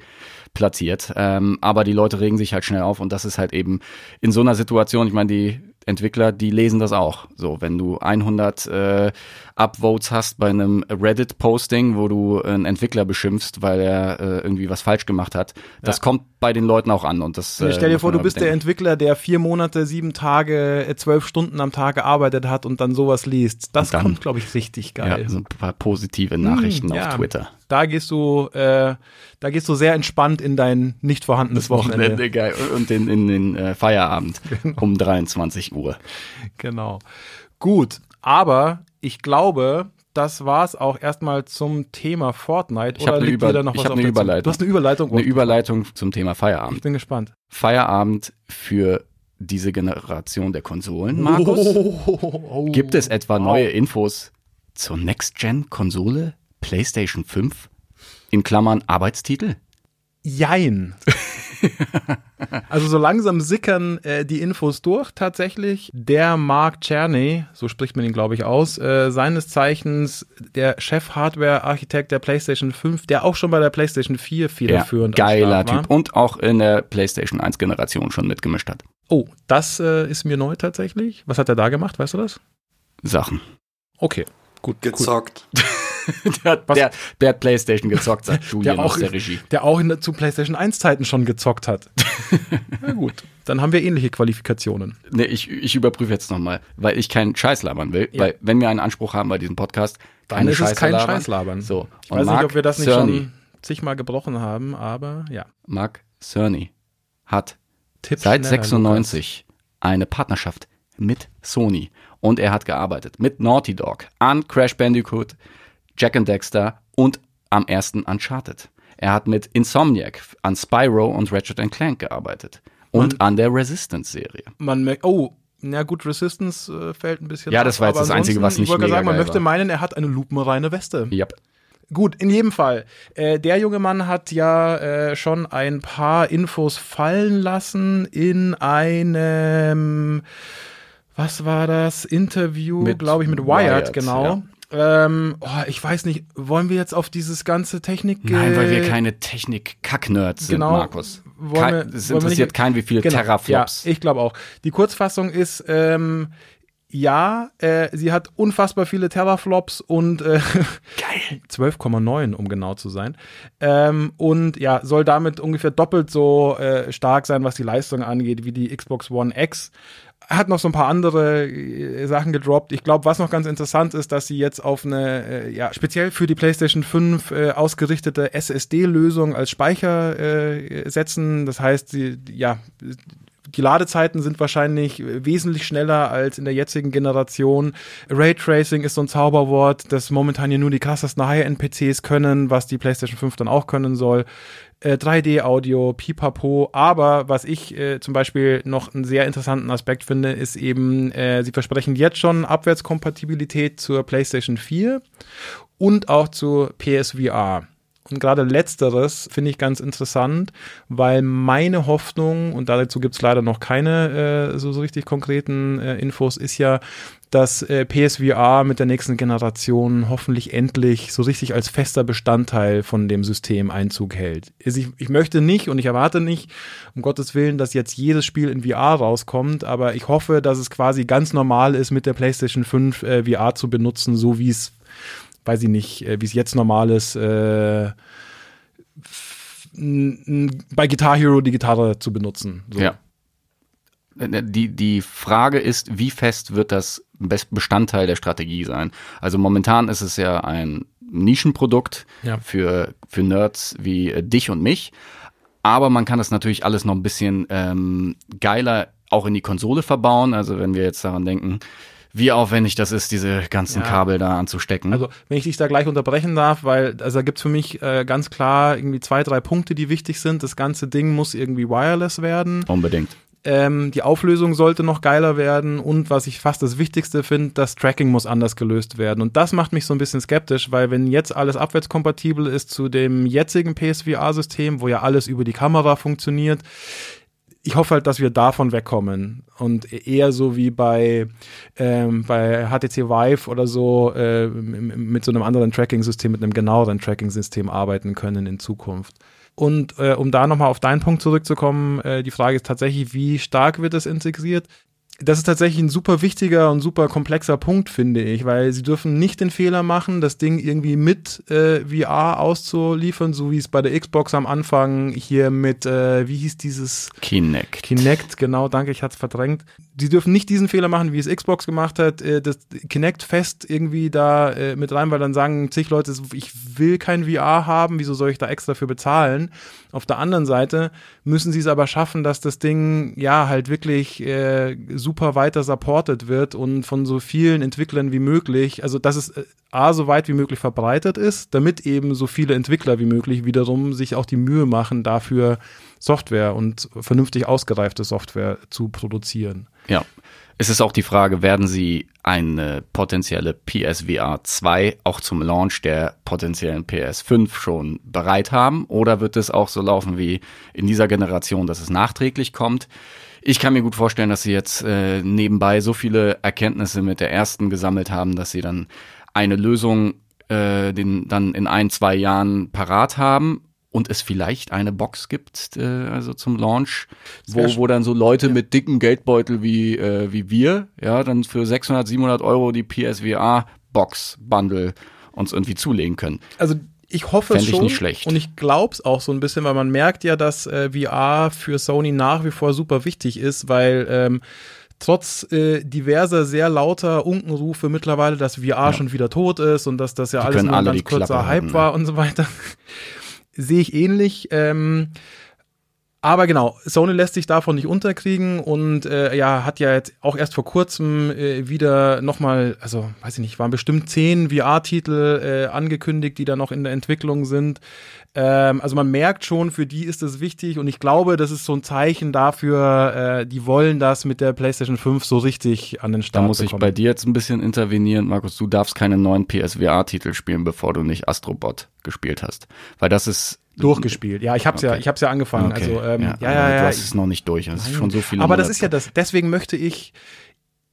platziert. Ähm, aber die Leute regen sich halt schnell auf und das ist halt eben in so einer Situation, ich meine, die Entwickler, die lesen das auch. So, wenn du 100 äh, Upvotes hast bei einem Reddit-Posting, wo du einen Entwickler beschimpfst, weil er äh, irgendwie was falsch gemacht hat, das kommt bei den Leuten auch an und das. Ja, äh, stell dir vor, du bist der bedenken. Entwickler, der vier Monate, sieben Tage, äh, zwölf Stunden am Tag gearbeitet hat und dann sowas liest. Das dann- kommt, glaube ich, richtig ja, geil. so ein paar positive Nachrichten Hm, ja. auf Twitter. Da gehst du, äh, da gehst du sehr entspannt in dein nicht vorhandenes Wochenende. Geil. Und in, in den äh, Feierabend Genau. um 23 Uhr. Genau. Gut, aber ich glaube, das war's auch erstmal zum Thema Fortnite. Ich hab Oder eine liegt Über- ich was hab eine? Überleitung. Du hast eine Überleitung. Eine Überleitung zum Thema Feierabend. ich bin gespannt. Feierabend für diese Generation der Konsolen, Markus? Oh, Gibt es etwa neue Infos zur Next-Gen-Konsole? PlayStation 5 in Klammern Arbeitstitel? Jein. also so langsam sickern äh, die Infos durch tatsächlich. Der Mark Czerny, so spricht man ihn glaube ich aus, äh, seines Zeichens der Chef-Hardware-Architekt der PlayStation 5, der auch schon bei der PlayStation 4 federführend am geiler. Typ und auch in der PlayStation 1 Generation schon mitgemischt hat. Oh, das äh, ist mir neu tatsächlich. Was hat er da gemacht, weißt du das? Sachen. Okay, gut. Cool. Der, hat- der, der hat PlayStation gezockt, sagt Julian Der aus auch, der Regie. der auch in, zu PlayStation 1 Zeiten schon gezockt hat. Na gut, dann haben wir ähnliche Qualifikationen. Nee, ich, ich überprüfe jetzt nochmal, weil ich keinen Scheiß labern will. Ja. Weil, wenn wir einen Anspruch haben bei diesem Podcast, Dann keine ist es Scheiße kein labern. Scheißlabern. So. Ich weiß nicht, ob wir das nicht Cerny, schon zigmal gebrochen haben, aber ja. Mark Cerny hat Tipp seit schneller, 96 eine Partnerschaft mit Sony. Und er hat gearbeitet mit Naughty Dog an Crash Bandicoot, Jack and Dexter und am ersten Uncharted. Er hat mit Insomniac an Spyro und Ratchet Clank gearbeitet. Und an der Resistance-Serie. Man merkt, oh, na gut, Resistance äh, fällt ein bisschen Ja, das war ab, jetzt das Einzige, was nicht Ich wollte sagen, man möchte war. meinen, er hat eine lupenreine Weste. Yep. Gut, in jedem Fall. Äh, der junge Mann hat ja äh, schon ein paar Infos fallen lassen in einem, was war das, Interview, glaube ich, mit Wired, Wired, genau. Ähm, oh, ich weiß nicht, wollen wir jetzt auf dieses ganze Technik... Nein, weil wir keine Technik-Kack-Nerds sind, Genau. Markus. Wollen wir- es interessiert nicht- keinen, wie viele Genau, Terraflops. Ja, ich glaube auch. Die Kurzfassung ist, ähm, ja, äh, sie hat unfassbar viele Terraflops und äh, Geil. 12,9, um genau zu sein. Ähm, und ja, soll damit ungefähr doppelt so äh, stark sein, was die Leistung angeht, wie die Xbox One X. Hat noch so ein paar andere äh, Sachen gedroppt. Ich glaube, was noch ganz interessant ist, dass sie jetzt auf eine, äh, ja, speziell für die PlayStation 5 äh, ausgerichtete SSD-Lösung als Speicher äh, setzen. Das heißt, sie, ja, die Ladezeiten sind wahrscheinlich wesentlich schneller als in der jetzigen Generation. Raytracing ist so ein Zauberwort, das momentan ja nur die krassesten High-End-PCs können, was die PlayStation 5 dann auch können soll. Äh, 3D-Audio, pipapo. Aber was ich äh, zum Beispiel noch einen sehr interessanten Aspekt finde, ist eben, äh, sie versprechen jetzt schon Abwärtskompatibilität zur PlayStation 4 und auch zur PSVR. Und gerade letzteres finde ich ganz interessant, weil meine Hoffnung, und dazu gibt es leider noch keine äh, so, so richtig konkreten äh, Infos, ist ja, dass äh, PSVR mit der nächsten Generation hoffentlich endlich so richtig als fester Bestandteil von dem System Einzug hält. Also ich, ich möchte nicht und ich erwarte nicht, um Gottes Willen, dass jetzt jedes Spiel in VR rauskommt, aber ich hoffe, dass es quasi ganz normal ist, mit der PlayStation 5 äh, VR zu benutzen, so wie es weiß ich nicht, äh, wie es jetzt normal ist, äh, bei Guitar Hero die Gitarre zu benutzen. So. Ja. Äh, Die, die Frage ist, wie fest wird das Bes- Bestandteil der Strategie sein? Also momentan ist es ja ein Nischenprodukt Ja. für, für Nerds wie äh, dich und mich. Aber man kann das natürlich alles noch ein bisschen ähm, geiler auch in die Konsole verbauen. Also wenn wir jetzt daran denken, wie aufwendig das ist, diese ganzen Ja. Kabel da anzustecken. Also, wenn ich dich da gleich unterbrechen darf, weil also da gibt's für mich äh, ganz klar irgendwie zwei, drei Punkte, die wichtig sind. Das ganze Ding muss irgendwie wireless werden. Unbedingt. Ähm, die Auflösung sollte noch geiler werden und was ich fast das Wichtigste finde, das Tracking muss anders gelöst werden. Und das macht mich so ein bisschen skeptisch, weil wenn jetzt alles abwärtskompatibel ist zu dem jetzigen PSVR-System, wo ja alles über die Kamera funktioniert, ich hoffe halt, dass wir davon wegkommen und eher so wie bei, ähm, bei HTC Vive oder so äh, mit so einem anderen Tracking-System, mit einem genaueren Tracking-System arbeiten können in Zukunft. Und äh, um da nochmal auf deinen Punkt zurückzukommen, äh, die Frage ist tatsächlich, wie stark wird das integriert? Das ist tatsächlich ein super wichtiger und super komplexer Punkt, finde ich, weil sie dürfen nicht den Fehler machen, das Ding irgendwie mit äh, VR auszuliefern, so wie es bei der Xbox am Anfang hier mit, äh, wie hieß dieses Kinect. Kinect, genau, danke, ich hatte es verdrängt. Sie dürfen nicht diesen Fehler machen, wie es Xbox gemacht hat, äh, das Kinect fest irgendwie da äh, mit rein, weil dann sagen zig Leute, ich will kein VR haben, wieso soll ich da extra für bezahlen? Auf der anderen Seite müssen sie es aber schaffen, dass das Ding ja halt wirklich äh, super weiter supported wird und von so vielen Entwicklern wie möglich, also dass es äh, A, so weit wie möglich verbreitet ist, damit eben so viele Entwickler wie möglich wiederum sich auch die Mühe machen, dafür Software und vernünftig ausgereifte Software zu produzieren. Ja. Es ist auch die Frage, werden sie eine potenzielle PSVR 2 auch zum Launch der potenziellen PS5 schon bereit haben? Oder wird es auch so laufen wie in dieser Generation, dass es nachträglich kommt? Ich kann mir gut vorstellen, dass sie jetzt äh, nebenbei so viele Erkenntnisse mit der ersten gesammelt haben, dass sie dann eine Lösung äh, den, dann in ein, zwei Jahren parat haben und es vielleicht eine Box gibt, äh, also zum Launch, wo, wo dann so Leute mit dicken Geldbeutel wie, äh, wie wir, ja, dann für 600, 700 Euro die PSVR Box Bundle uns irgendwie zulegen können. Also ich hoffe Fänd ich schon nicht schlecht. und ich glaube es auch so ein bisschen, weil man merkt ja, dass äh, VR für Sony nach wie vor super wichtig ist, weil ähm, trotz äh, diverser sehr lauter Unkenrufe mittlerweile, dass VR schon wieder tot ist und dass das ja Die alles nur ein ganz kurzer Klappe Hype halten, ne? war und so weiter, sehe ich ähnlich. Ähm, aber genau, Sony lässt sich davon nicht unterkriegen und äh, ja, hat ja jetzt auch erst vor kurzem äh, wieder nochmal, also weiß ich nicht, waren bestimmt zehn VR-Titel äh, angekündigt, die da noch in der Entwicklung sind. Ähm, also man merkt schon, für die ist das wichtig und ich glaube, das ist so ein Zeichen dafür, äh, die wollen das mit der PlayStation 5 so richtig an den Da Start muss ich bekommen. bei dir jetzt ein bisschen intervenieren, Markus. Du darfst keine neuen PSVR-Titel spielen, bevor du nicht Astrobot gespielt hast. Weil das ist durchgespielt. Ja, ich hab's ja, Okay. ich hab's ja angefangen. Okay, Also ähm, ja, ja, aber ja. Du hast es noch nicht durch. Es ist schon so viel. Aber das ist ja das. Deswegen möchte ich,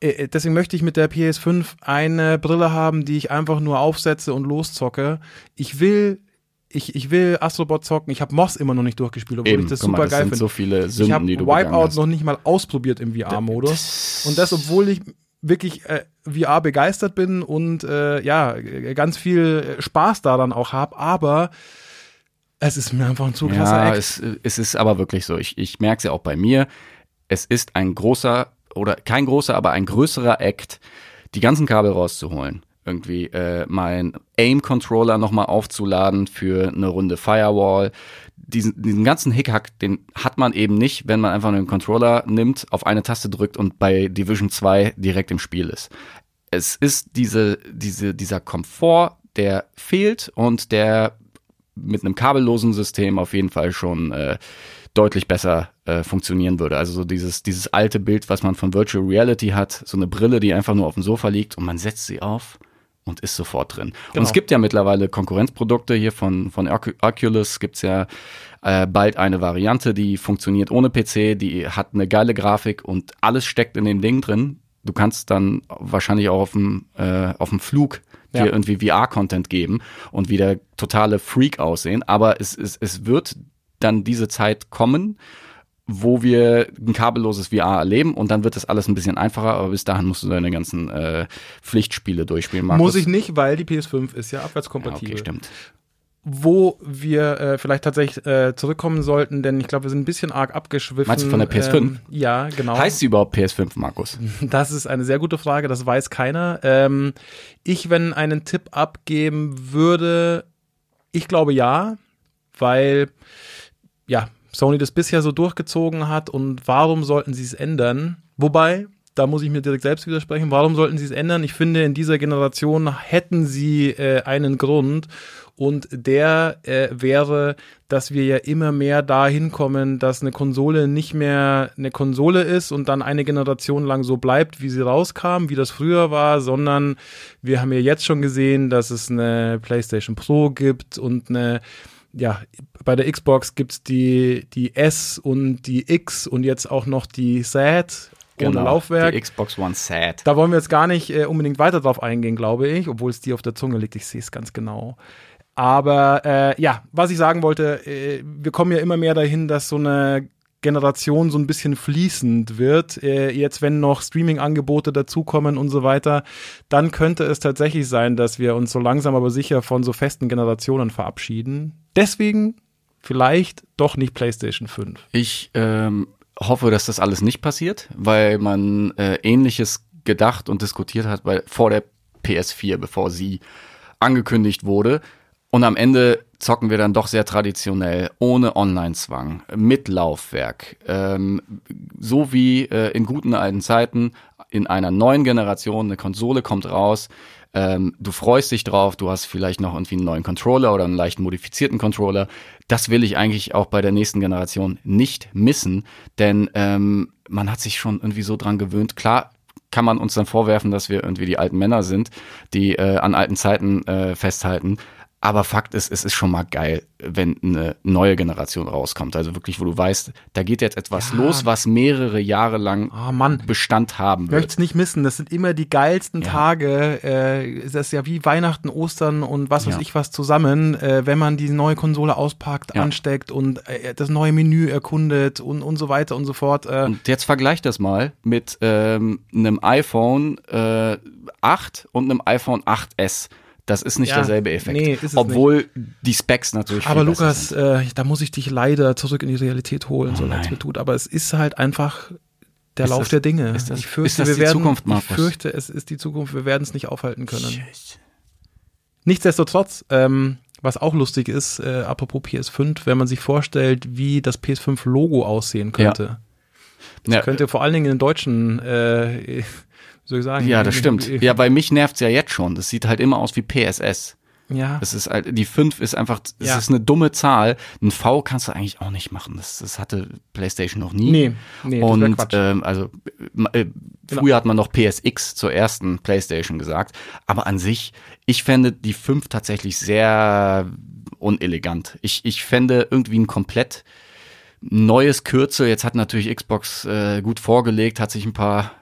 äh, deswegen möchte ich mit der PS5 eine Brille haben, die ich einfach nur aufsetze und loszocke. Ich will, ich, ich will Astrobot zocken. Ich habe Moss immer noch nicht durchgespielt, obwohl Eben, ich das mal, super das geil finde. so viele ich Sünden, habe du begangen Wipeout noch nicht mal ausprobiert im VR-Modus. Und das, obwohl ich wirklich äh, VR begeistert bin und äh, ja, äh, ganz viel Spaß daran auch habe, aber es ist mir einfach ein zu krasser Ja, Act. es, es ist aber wirklich so. Ich, ich merke es ja auch bei mir. Es ist ein großer oder kein großer, aber ein größerer Act, die ganzen Kabel rauszuholen. Irgendwie äh, mein Aim-Controller nochmal aufzuladen für eine Runde Firewall. Diesen, diesen ganzen Hickhack, den hat man eben nicht, wenn man einfach einen Controller nimmt, auf eine Taste drückt und bei Division 2 direkt im Spiel ist. Es ist diese, diese, dieser Komfort, der fehlt und der mit einem kabellosen System auf jeden Fall schon äh, deutlich besser äh, funktionieren würde. Also so dieses, dieses alte Bild, was man von Virtual Reality hat, so eine Brille, die einfach nur auf dem Sofa liegt und man setzt sie auf und ist sofort drin. Und Genau. es gibt ja mittlerweile Konkurrenzprodukte hier von, von Ocu- Oculus, gibt's ja äh, bald eine Variante, die funktioniert ohne PC, die hat eine geile Grafik und alles steckt in dem Ding drin. Du kannst dann wahrscheinlich auch auf dem, äh, auf dem Flug dir Ja. irgendwie VR-Content geben und wieder totale Freak aussehen. Aber es, es, es wird dann diese Zeit kommen, wo wir ein kabelloses VR erleben und dann wird das alles ein bisschen einfacher, aber bis dahin musst du deine ganzen äh, Pflichtspiele durchspielen. Markus. Muss ich nicht, weil die PS5 ist ja Ja, abwärtskompatibel. okay, stimmt. Wo wir äh, vielleicht tatsächlich äh, zurückkommen sollten, denn ich glaube, wir sind ein bisschen arg abgeschwiffen. Meinst du von der PS5? Ähm, ja, genau. Heißt sie überhaupt PS5, Markus? Das ist eine sehr gute Frage, das weiß keiner. Ähm, ich, wenn einen Tipp abgeben würde, ich glaube ja, weil ja, Sony das bisher so durchgezogen hat und warum sollten sie es ändern? Wobei, da muss ich mir direkt selbst widersprechen, warum sollten sie es ändern? Ich finde, in dieser Generation hätten sie äh, einen Grund und der äh, wäre, dass wir ja immer mehr dahin kommen, dass eine Konsole nicht mehr eine Konsole ist und dann eine Generation lang so bleibt, wie sie rauskam, wie das früher war, sondern wir haben ja jetzt schon gesehen, dass es eine PlayStation Pro gibt und eine ja, bei der Xbox gibt's die, die S und die X und jetzt auch noch die SAT ohne Laufwerk. Genau, Die Xbox One Sad. Da wollen wir jetzt gar nicht äh, unbedingt weiter drauf eingehen, glaube ich, obwohl es dir auf der Zunge liegt. Ich sehe es ganz genau. Aber äh, ja, was ich sagen wollte, äh, wir kommen ja immer mehr dahin, dass so eine Generation so ein bisschen fließend wird. Äh, jetzt, wenn noch Streaming-Angebote dazukommen und so weiter, dann könnte es tatsächlich sein, dass wir uns so langsam aber sicher von so festen Generationen verabschieden. Deswegen vielleicht doch nicht PlayStation 5. Ich ähm, hoffe, dass das alles nicht passiert, weil man äh, ähnliches gedacht und diskutiert hat bei, vor der PS4, bevor sie angekündigt wurde. Und am Ende zocken wir dann doch sehr traditionell, ohne Online-Zwang, mit Laufwerk. Ähm, so wie äh, in guten alten Zeiten in einer neuen Generation, eine Konsole kommt raus, ähm, du freust dich drauf, du hast vielleicht noch irgendwie einen neuen Controller oder einen leicht modifizierten Controller. Das will ich eigentlich auch bei der nächsten Generation nicht missen, denn ähm, man hat sich schon irgendwie so dran gewöhnt. Klar, kann man uns dann vorwerfen, dass wir irgendwie die alten Männer sind, die äh, an alten Zeiten äh, festhalten. Aber Fakt ist, es ist schon mal geil, wenn eine neue Generation rauskommt. Also wirklich, wo du weißt, da geht jetzt etwas Ja. los, was mehrere Jahre lang Mann. Bestand haben Ich wird. möchte es nicht missen. Das sind immer die geilsten Ja. Tage. Äh, das ist ja wie Weihnachten, Ostern und was weiß Ja. ich was zusammen, äh, wenn man die neue Konsole auspackt, ansteckt und äh, das neue Menü erkundet und, und so weiter und so fort. Äh, Und jetzt vergleich das mal mit ähm, einem iPhone äh, 8 und einem iPhone 8S. Das ist nicht Ja, derselbe Effekt. nee, ist es Obwohl die Specs natürlich aber Lukas, äh, da muss ich dich leider zurück in die Realität holen, so leid es mir tut. Aber es ist halt einfach der Ist Lauf das- der Dinge. ist das- ich fürchte, ist das die werden, Zukunft, ich Markus? fürchte, es ist die Zukunft. Wir werden es nicht aufhalten können. Nichtsdestotrotz, ähm, was auch lustig ist, äh, apropos PS5, wenn man sich vorstellt, wie das PS5-Logo aussehen könnte. Das Ja, könnte vor allen Dingen in den deutschen, äh, soll ich sagen? ja, das stimmt. Ja, bei mich nervt's ja jetzt schon. Das sieht halt immer aus wie PSS. Ja. Es ist halt, die 5 ist einfach, es Ja. ist eine dumme Zahl. Ein V kannst du eigentlich auch nicht machen. Das, das hatte PlayStation noch nie. Nee, nee, das Und. Genau. ähm, also äh, früher hat man noch PSX zur ersten PlayStation gesagt. Aber an sich, ich fände die 5 tatsächlich sehr unelegant. Ich, ich fände irgendwie ein komplett neues Kürzel. Jetzt hat natürlich Xbox äh, gut vorgelegt, hat sich ein paar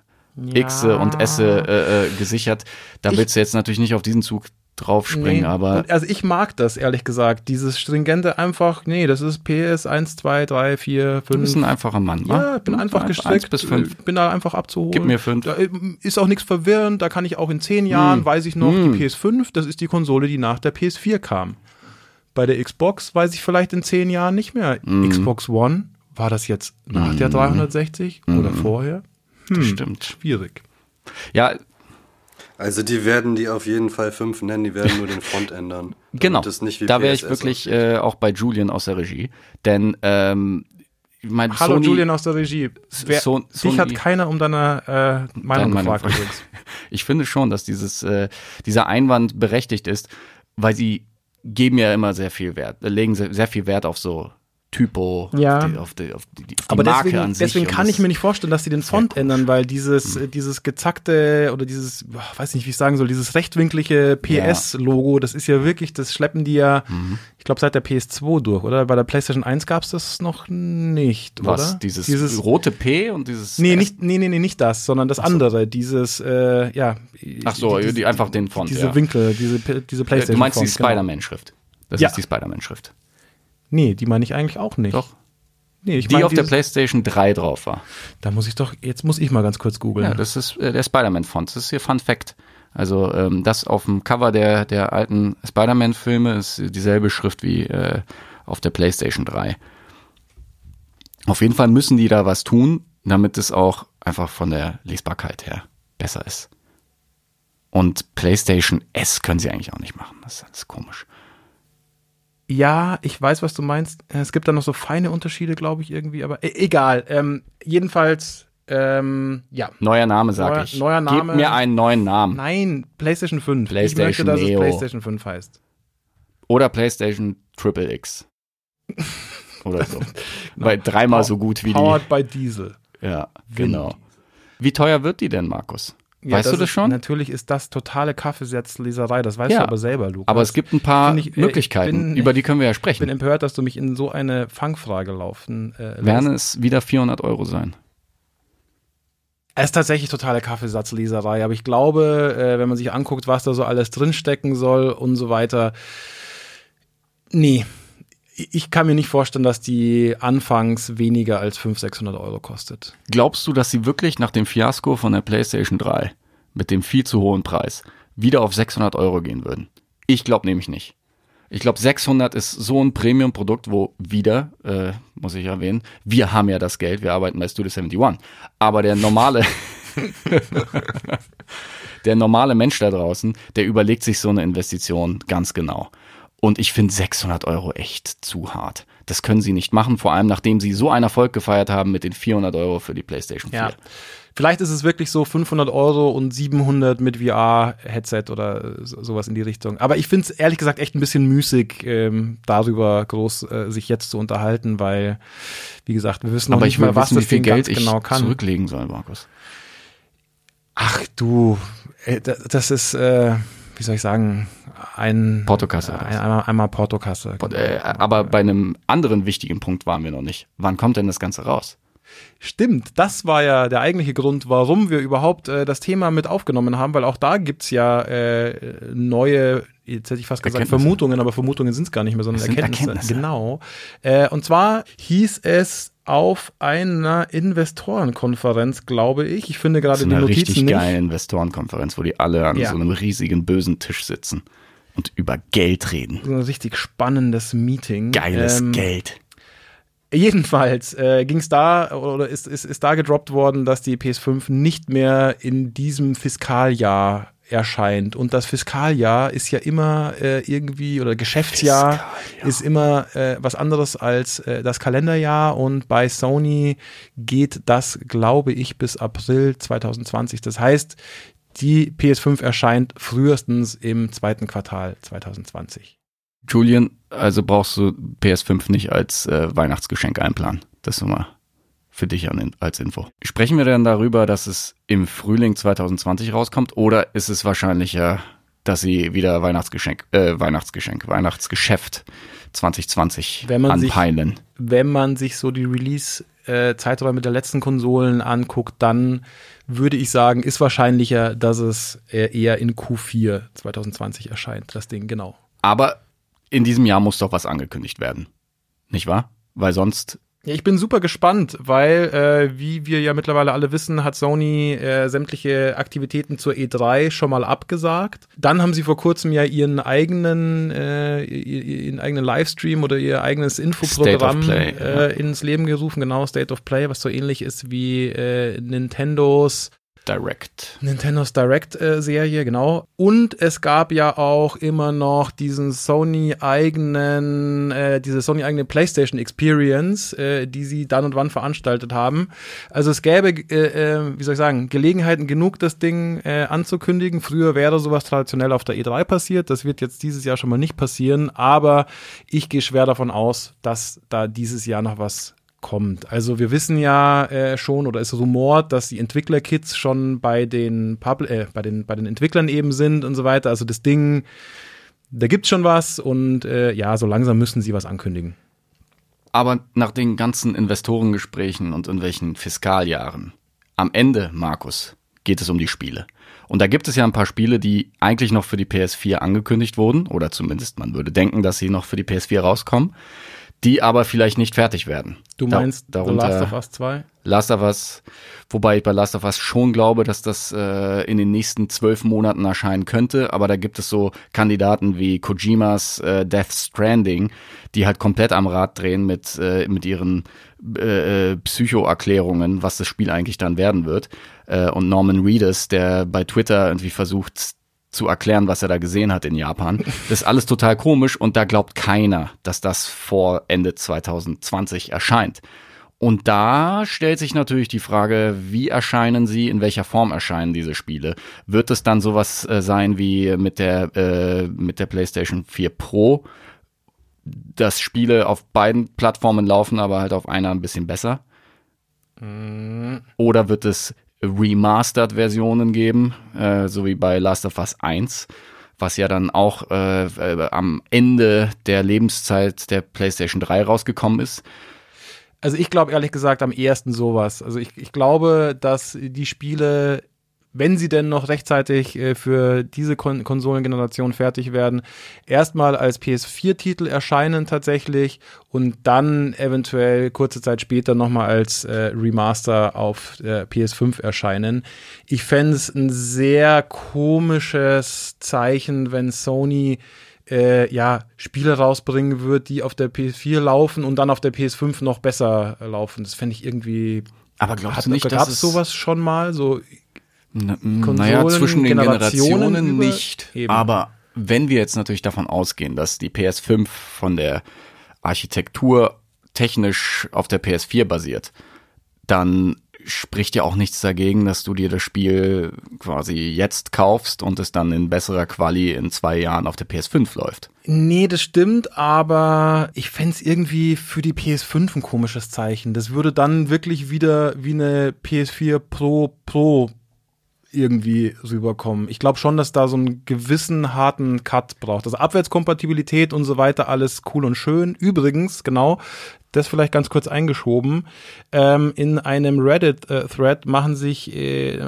X und S äh, äh, gesichert. Da Ich- willst du jetzt natürlich nicht auf diesen Zug draufspringen, Nee, aber also ich mag das, ehrlich gesagt. Dieses stringente einfach, nee, das ist PS 1, 2, 3, 4, du bist 5. ein einfacher Mann, wa? Ja, ich bin Du einfach gestrickt, bis fünf. äh, bin da einfach abzuholen. Gib mir fünf. Da äh, ist auch nichts verwirrend, da kann ich auch in zehn Jahren, Mm. weiß ich noch, Mm. die PS5, das ist die Konsole, die nach der PS4 kam. Bei der Xbox weiß ich vielleicht in zehn Jahren nicht mehr. Mm. Xbox One, war das jetzt nach der 360 oder vorher? Das stimmt. Schwierig. Ja, Also die werden die auf jeden Fall fünf nennen, die werden nur den Front ändern. genau. es nicht wie Da wäre ich wirklich äh, auch bei Julian aus der Regie. Denn, ähm, ich mein, Hallo Sony, Julian aus der Regie. Wer, So- dich Sony- hat keiner um deine äh, Meinung Deine Meinung gefragt übrigens. Ich finde schon, dass dieses, äh, dieser Einwand berechtigt ist, weil sie geben ja immer sehr viel Wert, legen sehr, sehr viel Wert auf so Typo, Ja. auf die, auf die, auf die, auf die Aber Marke deswegen, an sich. deswegen kann ich mir nicht vorstellen, dass die den Font ändern, weil dieses, Hm. äh, dieses gezackte oder dieses, weiß nicht, wie ich sagen soll, dieses rechtwinklige PS-Logo, das ist ja wirklich, das schleppen die ja, Mhm. ich glaube, seit der PS2 durch, oder? Bei der PlayStation 1 gab es das noch nicht, Was? oder? Dieses, dieses rote P und dieses. Nee, nicht, nee, nee, nee, nicht das, sondern das andere, dieses, äh, ja. Ach so, die, einfach den Font. Diese ja. Winkel, diese, diese Äh, PlayStation. Du meinst die Font, genau. Spider-Man-Schrift. Das Ja. ist die Spider-Man-Schrift. Nee, die meine ich eigentlich auch nicht. Doch. Nee, ich Die meine auf der PlayStation 3 drauf war. Da muss ich doch, jetzt muss ich mal ganz kurz googeln. Ja, das ist äh, der Spider-Man-Font. Das ist hier Fun Fact. Also ähm, das auf dem Cover der, der alten Spider-Man-Filme ist dieselbe Schrift wie äh, auf der PlayStation 3. Auf jeden Fall müssen die da was tun, damit es auch einfach von der Lesbarkeit her besser ist. Und PlayStation S können sie eigentlich auch nicht machen. Das ist alles komisch. Ja, ich weiß, was du meinst. Es gibt da noch so feine Unterschiede, glaube ich, irgendwie, aber e egal. Ähm, jedenfalls, ähm, ja. Neuer Name, sag Neuer- ich. neuer Name. Gib mir einen neuen Namen. Nein, PlayStation 5. PlayStation ich möchte, dass Neo. es PlayStation 5 heißt. Oder PlayStation Triple X. Oder so. Weil dreimal so gut wie die. Powered by Diesel. Ja, genau. Wie teuer wird die denn, Markus? Ja, weißt du das ist, schon? Natürlich ist das totale Kaffeesatzleserei, das weißt Ja. du aber selber, Lukas. Aber es gibt ein paar Finde ich, äh, Möglichkeiten, ich bin- über die können wir ja Ich bin sprechen. empört, dass du mich in so eine Fangfrage laufen äh, lässt. Werden es wieder 400 Euro sein? Es ist tatsächlich totale Kaffeesatzleserei, aber ich glaube, äh, wenn man sich anguckt, was da so alles drinstecken soll und so weiter, nee. Ich kann mir nicht vorstellen, dass die anfangs weniger als 500, 600 Euro kostet. Glaubst du, dass sie wirklich nach dem Fiasko von der PlayStation 3 mit dem viel zu hohen Preis wieder auf 600 Euro gehen würden? Ich glaube nämlich nicht. Ich glaube, 600 ist so ein Premium-Produkt, wo wieder, äh, muss ich erwähnen, wir haben ja das Geld, wir arbeiten bei Studio 71. Aber der normale, der normale Mensch da draußen, der überlegt sich so eine Investition ganz genau. Und ich finde 600 Euro echt zu hart. Das können sie nicht machen, vor allem nachdem sie so einen Erfolg gefeiert haben mit den 400 Euro für die PlayStation 4. Ja. Vielleicht ist es wirklich so 500 Euro und 700 mit VR-Headset oder so- sowas in die Richtung. Aber ich finde es ehrlich gesagt echt ein bisschen müßig, ähm, darüber groß äh, sich jetzt zu unterhalten, weil, wie gesagt, wir wissen noch Aber nicht mal, was wissen, wie das viel Ding Geld ganz ich genau kann. zurücklegen soll, Markus. Ach du, äh, da- das ist, äh, wie soll ich sagen, ein Portokasse. Ein, einmal, einmal Portokasse. Und, äh, aber bei einem anderen wichtigen Punkt waren wir noch nicht. Wann kommt denn das Ganze raus? Stimmt, das war ja der eigentliche Grund, warum wir überhaupt äh, das Thema mit aufgenommen haben, weil auch da gibt's ja äh, neue, jetzt hätte ich fast gesagt. Vermutungen, aber Vermutungen sind's gar nicht mehr, sondern Erkenntnisse. Erkenntnisse. Genau. Äh, und zwar hieß es auf einer Investorenkonferenz, glaube ich. Ich finde gerade die eine Notizen richtig nicht. geile Investorenkonferenz, wo die alle an Ja. so einem riesigen bösen Tisch sitzen und über Geld reden. So ein richtig spannendes Meeting. Geiles Ähm, Geld. Jedenfalls äh, ging es da oder ist, ist, ist da gedroppt worden, dass die PS5 nicht mehr in diesem Fiskaljahr erscheint. Und das Fiskaljahr ist ja immer äh, irgendwie, oder Geschäftsjahr Fiskaljahr. ist immer äh, was anderes als äh, das Kalenderjahr. Und bei Sony geht das, glaube ich, bis April 2020. Das heißt, die PS5 erscheint frühestens im zweiten Quartal 2020. Julian, also brauchst du PS5 nicht als äh, Weihnachtsgeschenk einplanen. Das nur mal für dich an, als Info. Sprechen wir denn darüber, dass es im Frühling 2020 rauskommt oder ist es wahrscheinlicher, dass sie wieder Weihnachtsgeschenk, äh, Weihnachtsgeschenk, Weihnachtsgeschäft 2020 Wenn man sich- anpeilen? wenn man sich so die Release-Zeiträume der letzten Konsolen anguckt, dann würde ich sagen, ist wahrscheinlicher, dass es äh, eher in Q4 2020 erscheint, das Ding, genau. Aber in diesem Jahr muss doch was angekündigt werden. Nicht wahr? Weil sonst Ja, ich bin super gespannt, weil, äh, wie wir ja mittlerweile alle wissen, hat Sony äh, sämtliche Aktivitäten zur E3 schon mal abgesagt. Dann haben sie vor kurzem ja ihren eigenen, äh, ihr- ihren eigenen Livestream oder ihr eigenes Infoprogramm Play, ja. äh, ins Leben gerufen, genau, State of Play, was so ähnlich ist wie äh, Nintendos Direct. Nintendos Direct-Serie, genau. Und es gab ja auch immer noch diesen Sony-eigenen, äh, diese Sony-eigene PlayStation Experience, äh, die sie dann und wann veranstaltet haben. Also es gäbe, äh, äh, wie soll ich sagen, Gelegenheiten genug, das Ding äh, anzukündigen. Früher wäre sowas traditionell auf der E3 passiert. Das wird jetzt dieses Jahr schon mal nicht passieren. Aber ich gehe schwer davon aus, dass da dieses Jahr noch was kommt. Also wir wissen ja äh, schon oder es rumort, dass die Entwicklerkits schon bei den Publ äh, bei den bei den Entwicklern eben sind und so weiter. Also das Ding, da gibt's schon was und äh, ja, so langsam müssen sie was ankündigen. Aber nach den ganzen Investorengesprächen und irgendwelchen Fiskaljahren, am Ende, Markus, geht es um die Spiele. Und da gibt es ja ein paar Spiele, die eigentlich noch für die PS4 angekündigt wurden, oder zumindest man würde denken, dass sie noch für die PS4 rauskommen, die aber vielleicht nicht fertig werden. Du Da- meinst The darunter Last of Us 2? Last of Us, wobei ich bei Last of Us schon glaube, dass das äh, in den nächsten zwölf Monaten erscheinen könnte, aber da gibt es so Kandidaten wie Kojimas äh, Death Stranding, die halt komplett am Rad drehen mit, äh, mit ihren äh, äh, Psychoerklärungen, was das Spiel eigentlich dann werden wird. Äh, und Norman Reedus, der bei Twitter irgendwie versucht zu erklären, was er da gesehen hat in Japan. Das ist alles total komisch und da glaubt keiner, dass das vor Ende 2020 erscheint. Und da stellt sich natürlich die Frage, wie erscheinen sie, in welcher Form erscheinen diese Spiele? Wird es dann sowas äh, sein wie mit der, äh, mit der PlayStation 4 Pro, dass Spiele auf beiden Plattformen laufen, aber halt auf einer ein bisschen besser? Oder wird es Remastered-Versionen geben, äh, so wie bei Last of Us 1, was ja dann auch äh, äh, am Ende der Lebenszeit der PlayStation 3 rausgekommen ist? Also ich glaube ehrlich gesagt am ehesten sowas. Also ich, ich glaube, dass die Spiele, wenn sie denn noch rechtzeitig äh, für diese Kon Konsolengeneration fertig werden, erstmal als PS4-Titel erscheinen tatsächlich und dann eventuell kurze Zeit später nochmal als äh, Remaster auf äh, PS5 erscheinen. Ich fände es ein sehr komisches Zeichen, wenn Sony äh, ja, Spiele rausbringen wird, die auf der PS4 laufen und dann auf der PS5 noch besser laufen. Das fände ich irgendwie. Aber glaubst Hat, du nicht, gab dass es sowas schon mal? So, Konsolen, naja, zwischen den Generationen Generationen über- nicht. Eben. Aber wenn wir jetzt natürlich davon ausgehen, dass die PS5 von der Architektur technisch auf der PS4 basiert, dann spricht ja auch nichts dagegen, dass du dir das Spiel quasi jetzt kaufst und es dann in besserer Quali in zwei Jahren auf der PS5 läuft. Nee, das stimmt, aber ich fänd's irgendwie für die PS5 ein komisches Zeichen. Das würde dann wirklich wieder wie eine PS4 Pro Pro irgendwie rüberkommen. Ich glaube schon, dass da so einen gewissen harten Cut braucht. Also Abwärtskompatibilität und so weiter, alles cool und schön. Übrigens, genau, das vielleicht ganz kurz eingeschoben. Ähm, in einem Reddit-Thread machen sich äh,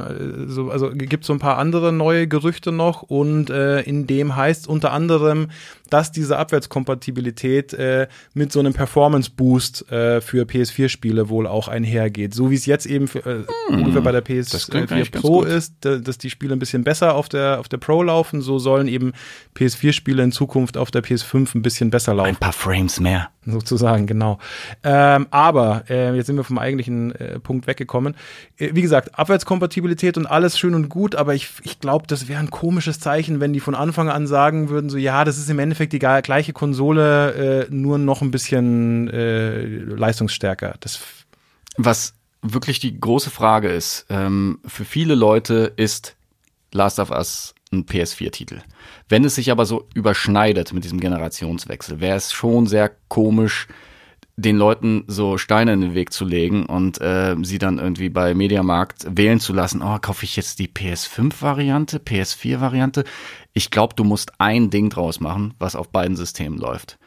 so, also gibt so ein paar andere neue Gerüchte noch und äh, in dem heißt unter anderem, dass diese Abwärtskompatibilität äh, mit so einem Performance-Boost äh, für PS4-Spiele wohl auch einhergeht. So wie es jetzt eben für, äh, ungefähr bei der PS4 Pro ist, dass die Spiele ein bisschen besser auf der, auf der Pro laufen, so sollen eben PS4-Spiele in Zukunft auf der PS5 ein bisschen besser laufen. Ein paar Frames mehr. Sozusagen, genau. Ähm, aber äh, jetzt sind wir vom eigentlichen äh, Punkt weggekommen. Äh, wie gesagt, Abwärtskompatibilität und alles schön und gut, aber ich, ich glaube, das wäre ein komisches Zeichen, wenn die von Anfang an sagen würden, so ja, das ist im Endeffekt die gleiche Konsole, äh, nur noch ein bisschen äh, leistungsstärker. Das Was wirklich die große Frage ist, ähm, für viele Leute ist Last of Us ein PS4-Titel. Wenn es sich aber so überschneidet mit diesem Generationswechsel, wäre es schon sehr komisch, den Leuten so Steine in den Weg zu legen und äh, sie dann irgendwie bei Mediamarkt wählen zu lassen, oh, kaufe ich jetzt die PS5-Variante, PS4-Variante? Ich glaube, du musst ein Ding draus machen, was auf beiden Systemen läuft.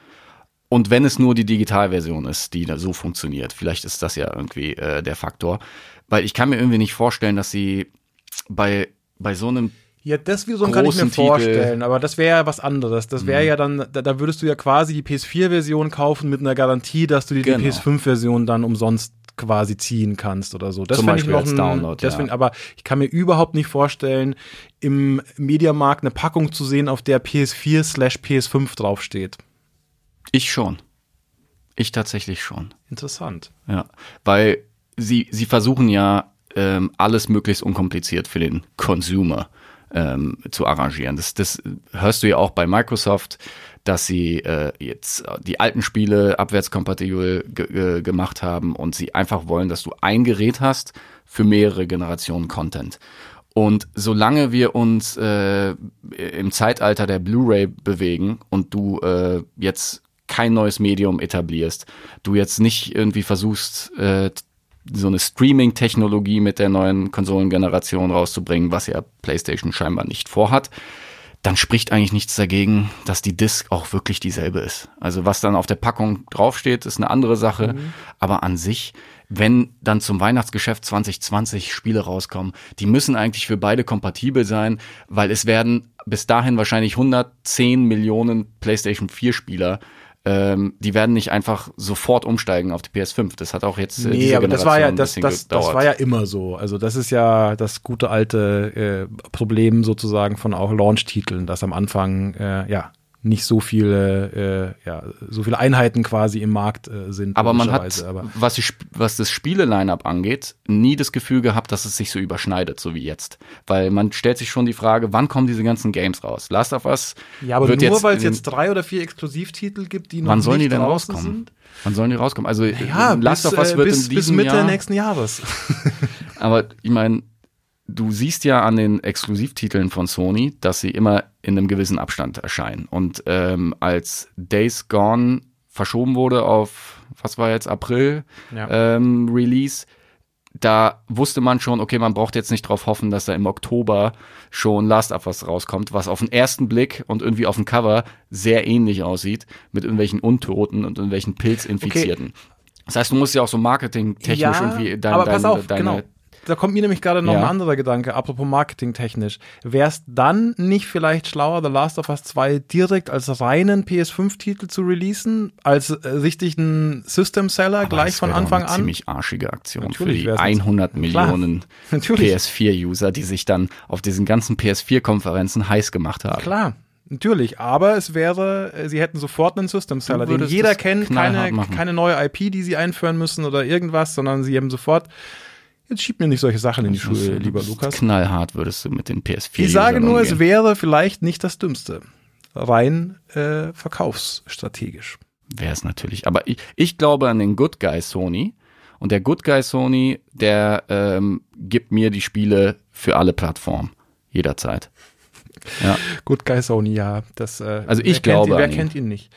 Und wenn es nur die Digitalversion ist, die da so funktioniert, vielleicht ist das ja irgendwie äh, der Faktor. Weil ich kann mir irgendwie nicht vorstellen, dass sie bei, bei so einem ja, das wiederum kann ich mir großen Titel. vorstellen, aber das wäre ja was anderes. Das wäre Mhm. ja dann, da, da würdest du ja quasi die PS4-Version kaufen mit einer Garantie, dass du dir die Genau. PS5-Version dann umsonst quasi ziehen kannst oder so. Das Zum fänd ich Beispiel noch als ein, Download, das ja. aber ich kann mir überhaupt nicht vorstellen, im Mediamarkt eine Packung zu sehen, auf der PS4 slash PS5 draufsteht. Ich schon. Ich tatsächlich schon. Interessant. Ja, weil sie, sie versuchen ja ähm, alles möglichst unkompliziert für den Consumer ähm, zu arrangieren. Das, das hörst du ja auch bei Microsoft, dass sie äh, jetzt die alten Spiele abwärtskompatibel ge ge gemacht haben und sie einfach wollen, dass du ein Gerät hast für mehrere Generationen Content. Und solange wir uns äh, im Zeitalter der Blu-ray bewegen und du äh, jetzt kein neues Medium etablierst, du jetzt nicht irgendwie versuchst, äh, so eine Streaming-Technologie mit der neuen Konsolengeneration rauszubringen, was ja PlayStation scheinbar nicht vorhat, dann spricht eigentlich nichts dagegen, dass die Disc auch wirklich dieselbe ist. Also was dann auf der Packung draufsteht, ist eine andere Sache. Aber an sich, wenn dann zum Weihnachtsgeschäft 2020 Spiele rauskommen, die müssen eigentlich für beide kompatibel sein, weil es werden bis dahin wahrscheinlich 110 Millionen PlayStation 4 Spieler ähm, die werden nicht einfach sofort umsteigen auf die PS5. Das hat auch jetzt äh, Nee, diese aber das war ja, Generation ein das, bisschen das, das war ja immer so. Also das ist ja das gute alte äh, Problem sozusagen von auch Launch-Titeln, dass am Anfang äh, ja nicht so viele, äh, ja, so viele Einheiten quasi im Markt äh, sind. Aber man hat. Aber was, die, was das Spiele-Line-Up angeht, nie das Gefühl gehabt, dass es sich so überschneidet, so wie jetzt. Weil man stellt sich schon die Frage, wann kommen diese ganzen Games raus? Last of Us ja, aber wird nur weil es jetzt drei oder vier Exklusivtitel gibt, die noch Wann sollen die nicht denn draußen rauskommen? sind. Wann sollen die rauskommen? Also Ja, Last bis, of Us äh, wird bis, in bis diesem Mitte Jahr. nächsten Jahres. Aber ich meine, du siehst ja an den Exklusivtiteln von Sony, dass sie immer in einem gewissen Abstand erscheinen. Und ähm, als Days Gone verschoben wurde auf, was war jetzt, April Ja. ähm, Release, da wusste man schon, okay, man braucht jetzt nicht drauf hoffen, dass da im Oktober schon Last of Us rauskommt, was auf den ersten Blick und irgendwie auf dem Cover sehr ähnlich aussieht, mit irgendwelchen Untoten und irgendwelchen Pilzinfizierten. Das heißt, du musst ja auch so marketingtechnisch irgendwie dein, aber dein, pass auf, deine genau. Da kommt mir nämlich gerade noch Ja. ein anderer Gedanke, apropos marketingtechnisch. Wäre es dann nicht vielleicht schlauer, The Last of Us 2 direkt als reinen PS5-Titel zu releasen, als äh, richtigen System-Seller gleich von Anfang eine an? ziemlich arschige Aktion Natürlich für die wär's eine- 100 Klar, Millionen natürlich. PS4-User, die sich dann auf diesen ganzen PS4-Konferenzen heiß gemacht haben. Klar. Natürlich, aber es wäre, äh, sie hätten sofort einen System-Seller, Du den jeder kennt, keine, machen. keine neue IP, die sie einführen müssen oder irgendwas, sondern sie haben sofort, jetzt schiebt mir nicht solche Sachen in die Schuhe, lieber Lukas. Knallhart würdest du mit den PS4 Ich sage nur, es umgehen. wäre vielleicht nicht das Dümmste. Rein äh, verkaufsstrategisch. wäre es natürlich. Aber ich, ich glaube an den Good Guy Sony. Und der Good Guy Sony, der ähm, gibt mir die Spiele für alle Plattformen. Jederzeit. Ja. Good Guy Sony, ja. Das, äh, Also ich wer glaube Kennt ihn, wer kennt ihn nicht?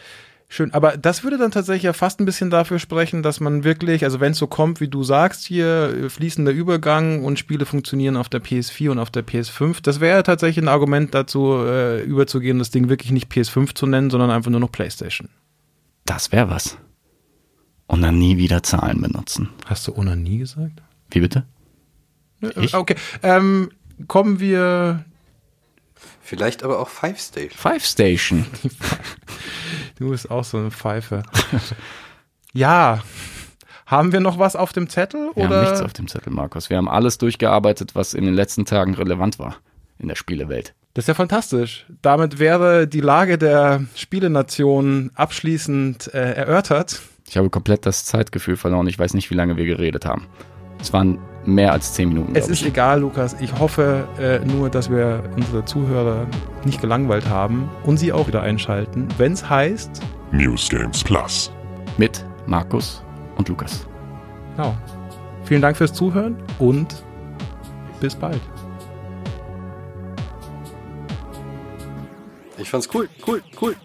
Schön, aber das würde dann tatsächlich ja fast ein bisschen dafür sprechen, dass man wirklich, also wenn es so kommt, wie du sagst hier, äh, fließender Übergang und Spiele funktionieren auf der PS4 und auf der PS5, das wäre ja tatsächlich ein Argument dazu, äh, überzugehen, das Ding wirklich nicht PS5 zu nennen, sondern einfach nur noch PlayStation. Das wäre was. Und dann nie wieder Zahlen benutzen. Hast du Onanie gesagt? Wie bitte? Ich? Okay, ähm, kommen wir Vielleicht aber auch Five Station. Five Station. Du bist auch so eine Pfeife. ja. Haben wir noch was auf dem Zettel? Wir oder? haben nichts auf dem Zettel, Markus. Wir haben alles durchgearbeitet, was in den letzten Tagen relevant war in der Spielewelt. Das ist ja fantastisch. Damit wäre die Lage der Spielenation abschließend äh, erörtert. Ich habe komplett das Zeitgefühl verloren. Ich weiß nicht, wie lange wir geredet haben. Es waren mehr als zehn Minuten. Es ist ich. egal, Lukas. Ich hoffe äh, nur, dass wir unsere Zuhörer nicht gelangweilt haben und sie auch wieder einschalten, wenn es heißt, News Games Plus. Mit Markus und Lukas. genau. Vielen Dank fürs Zuhören und bis bald. Ich fand's cool, cool, cool.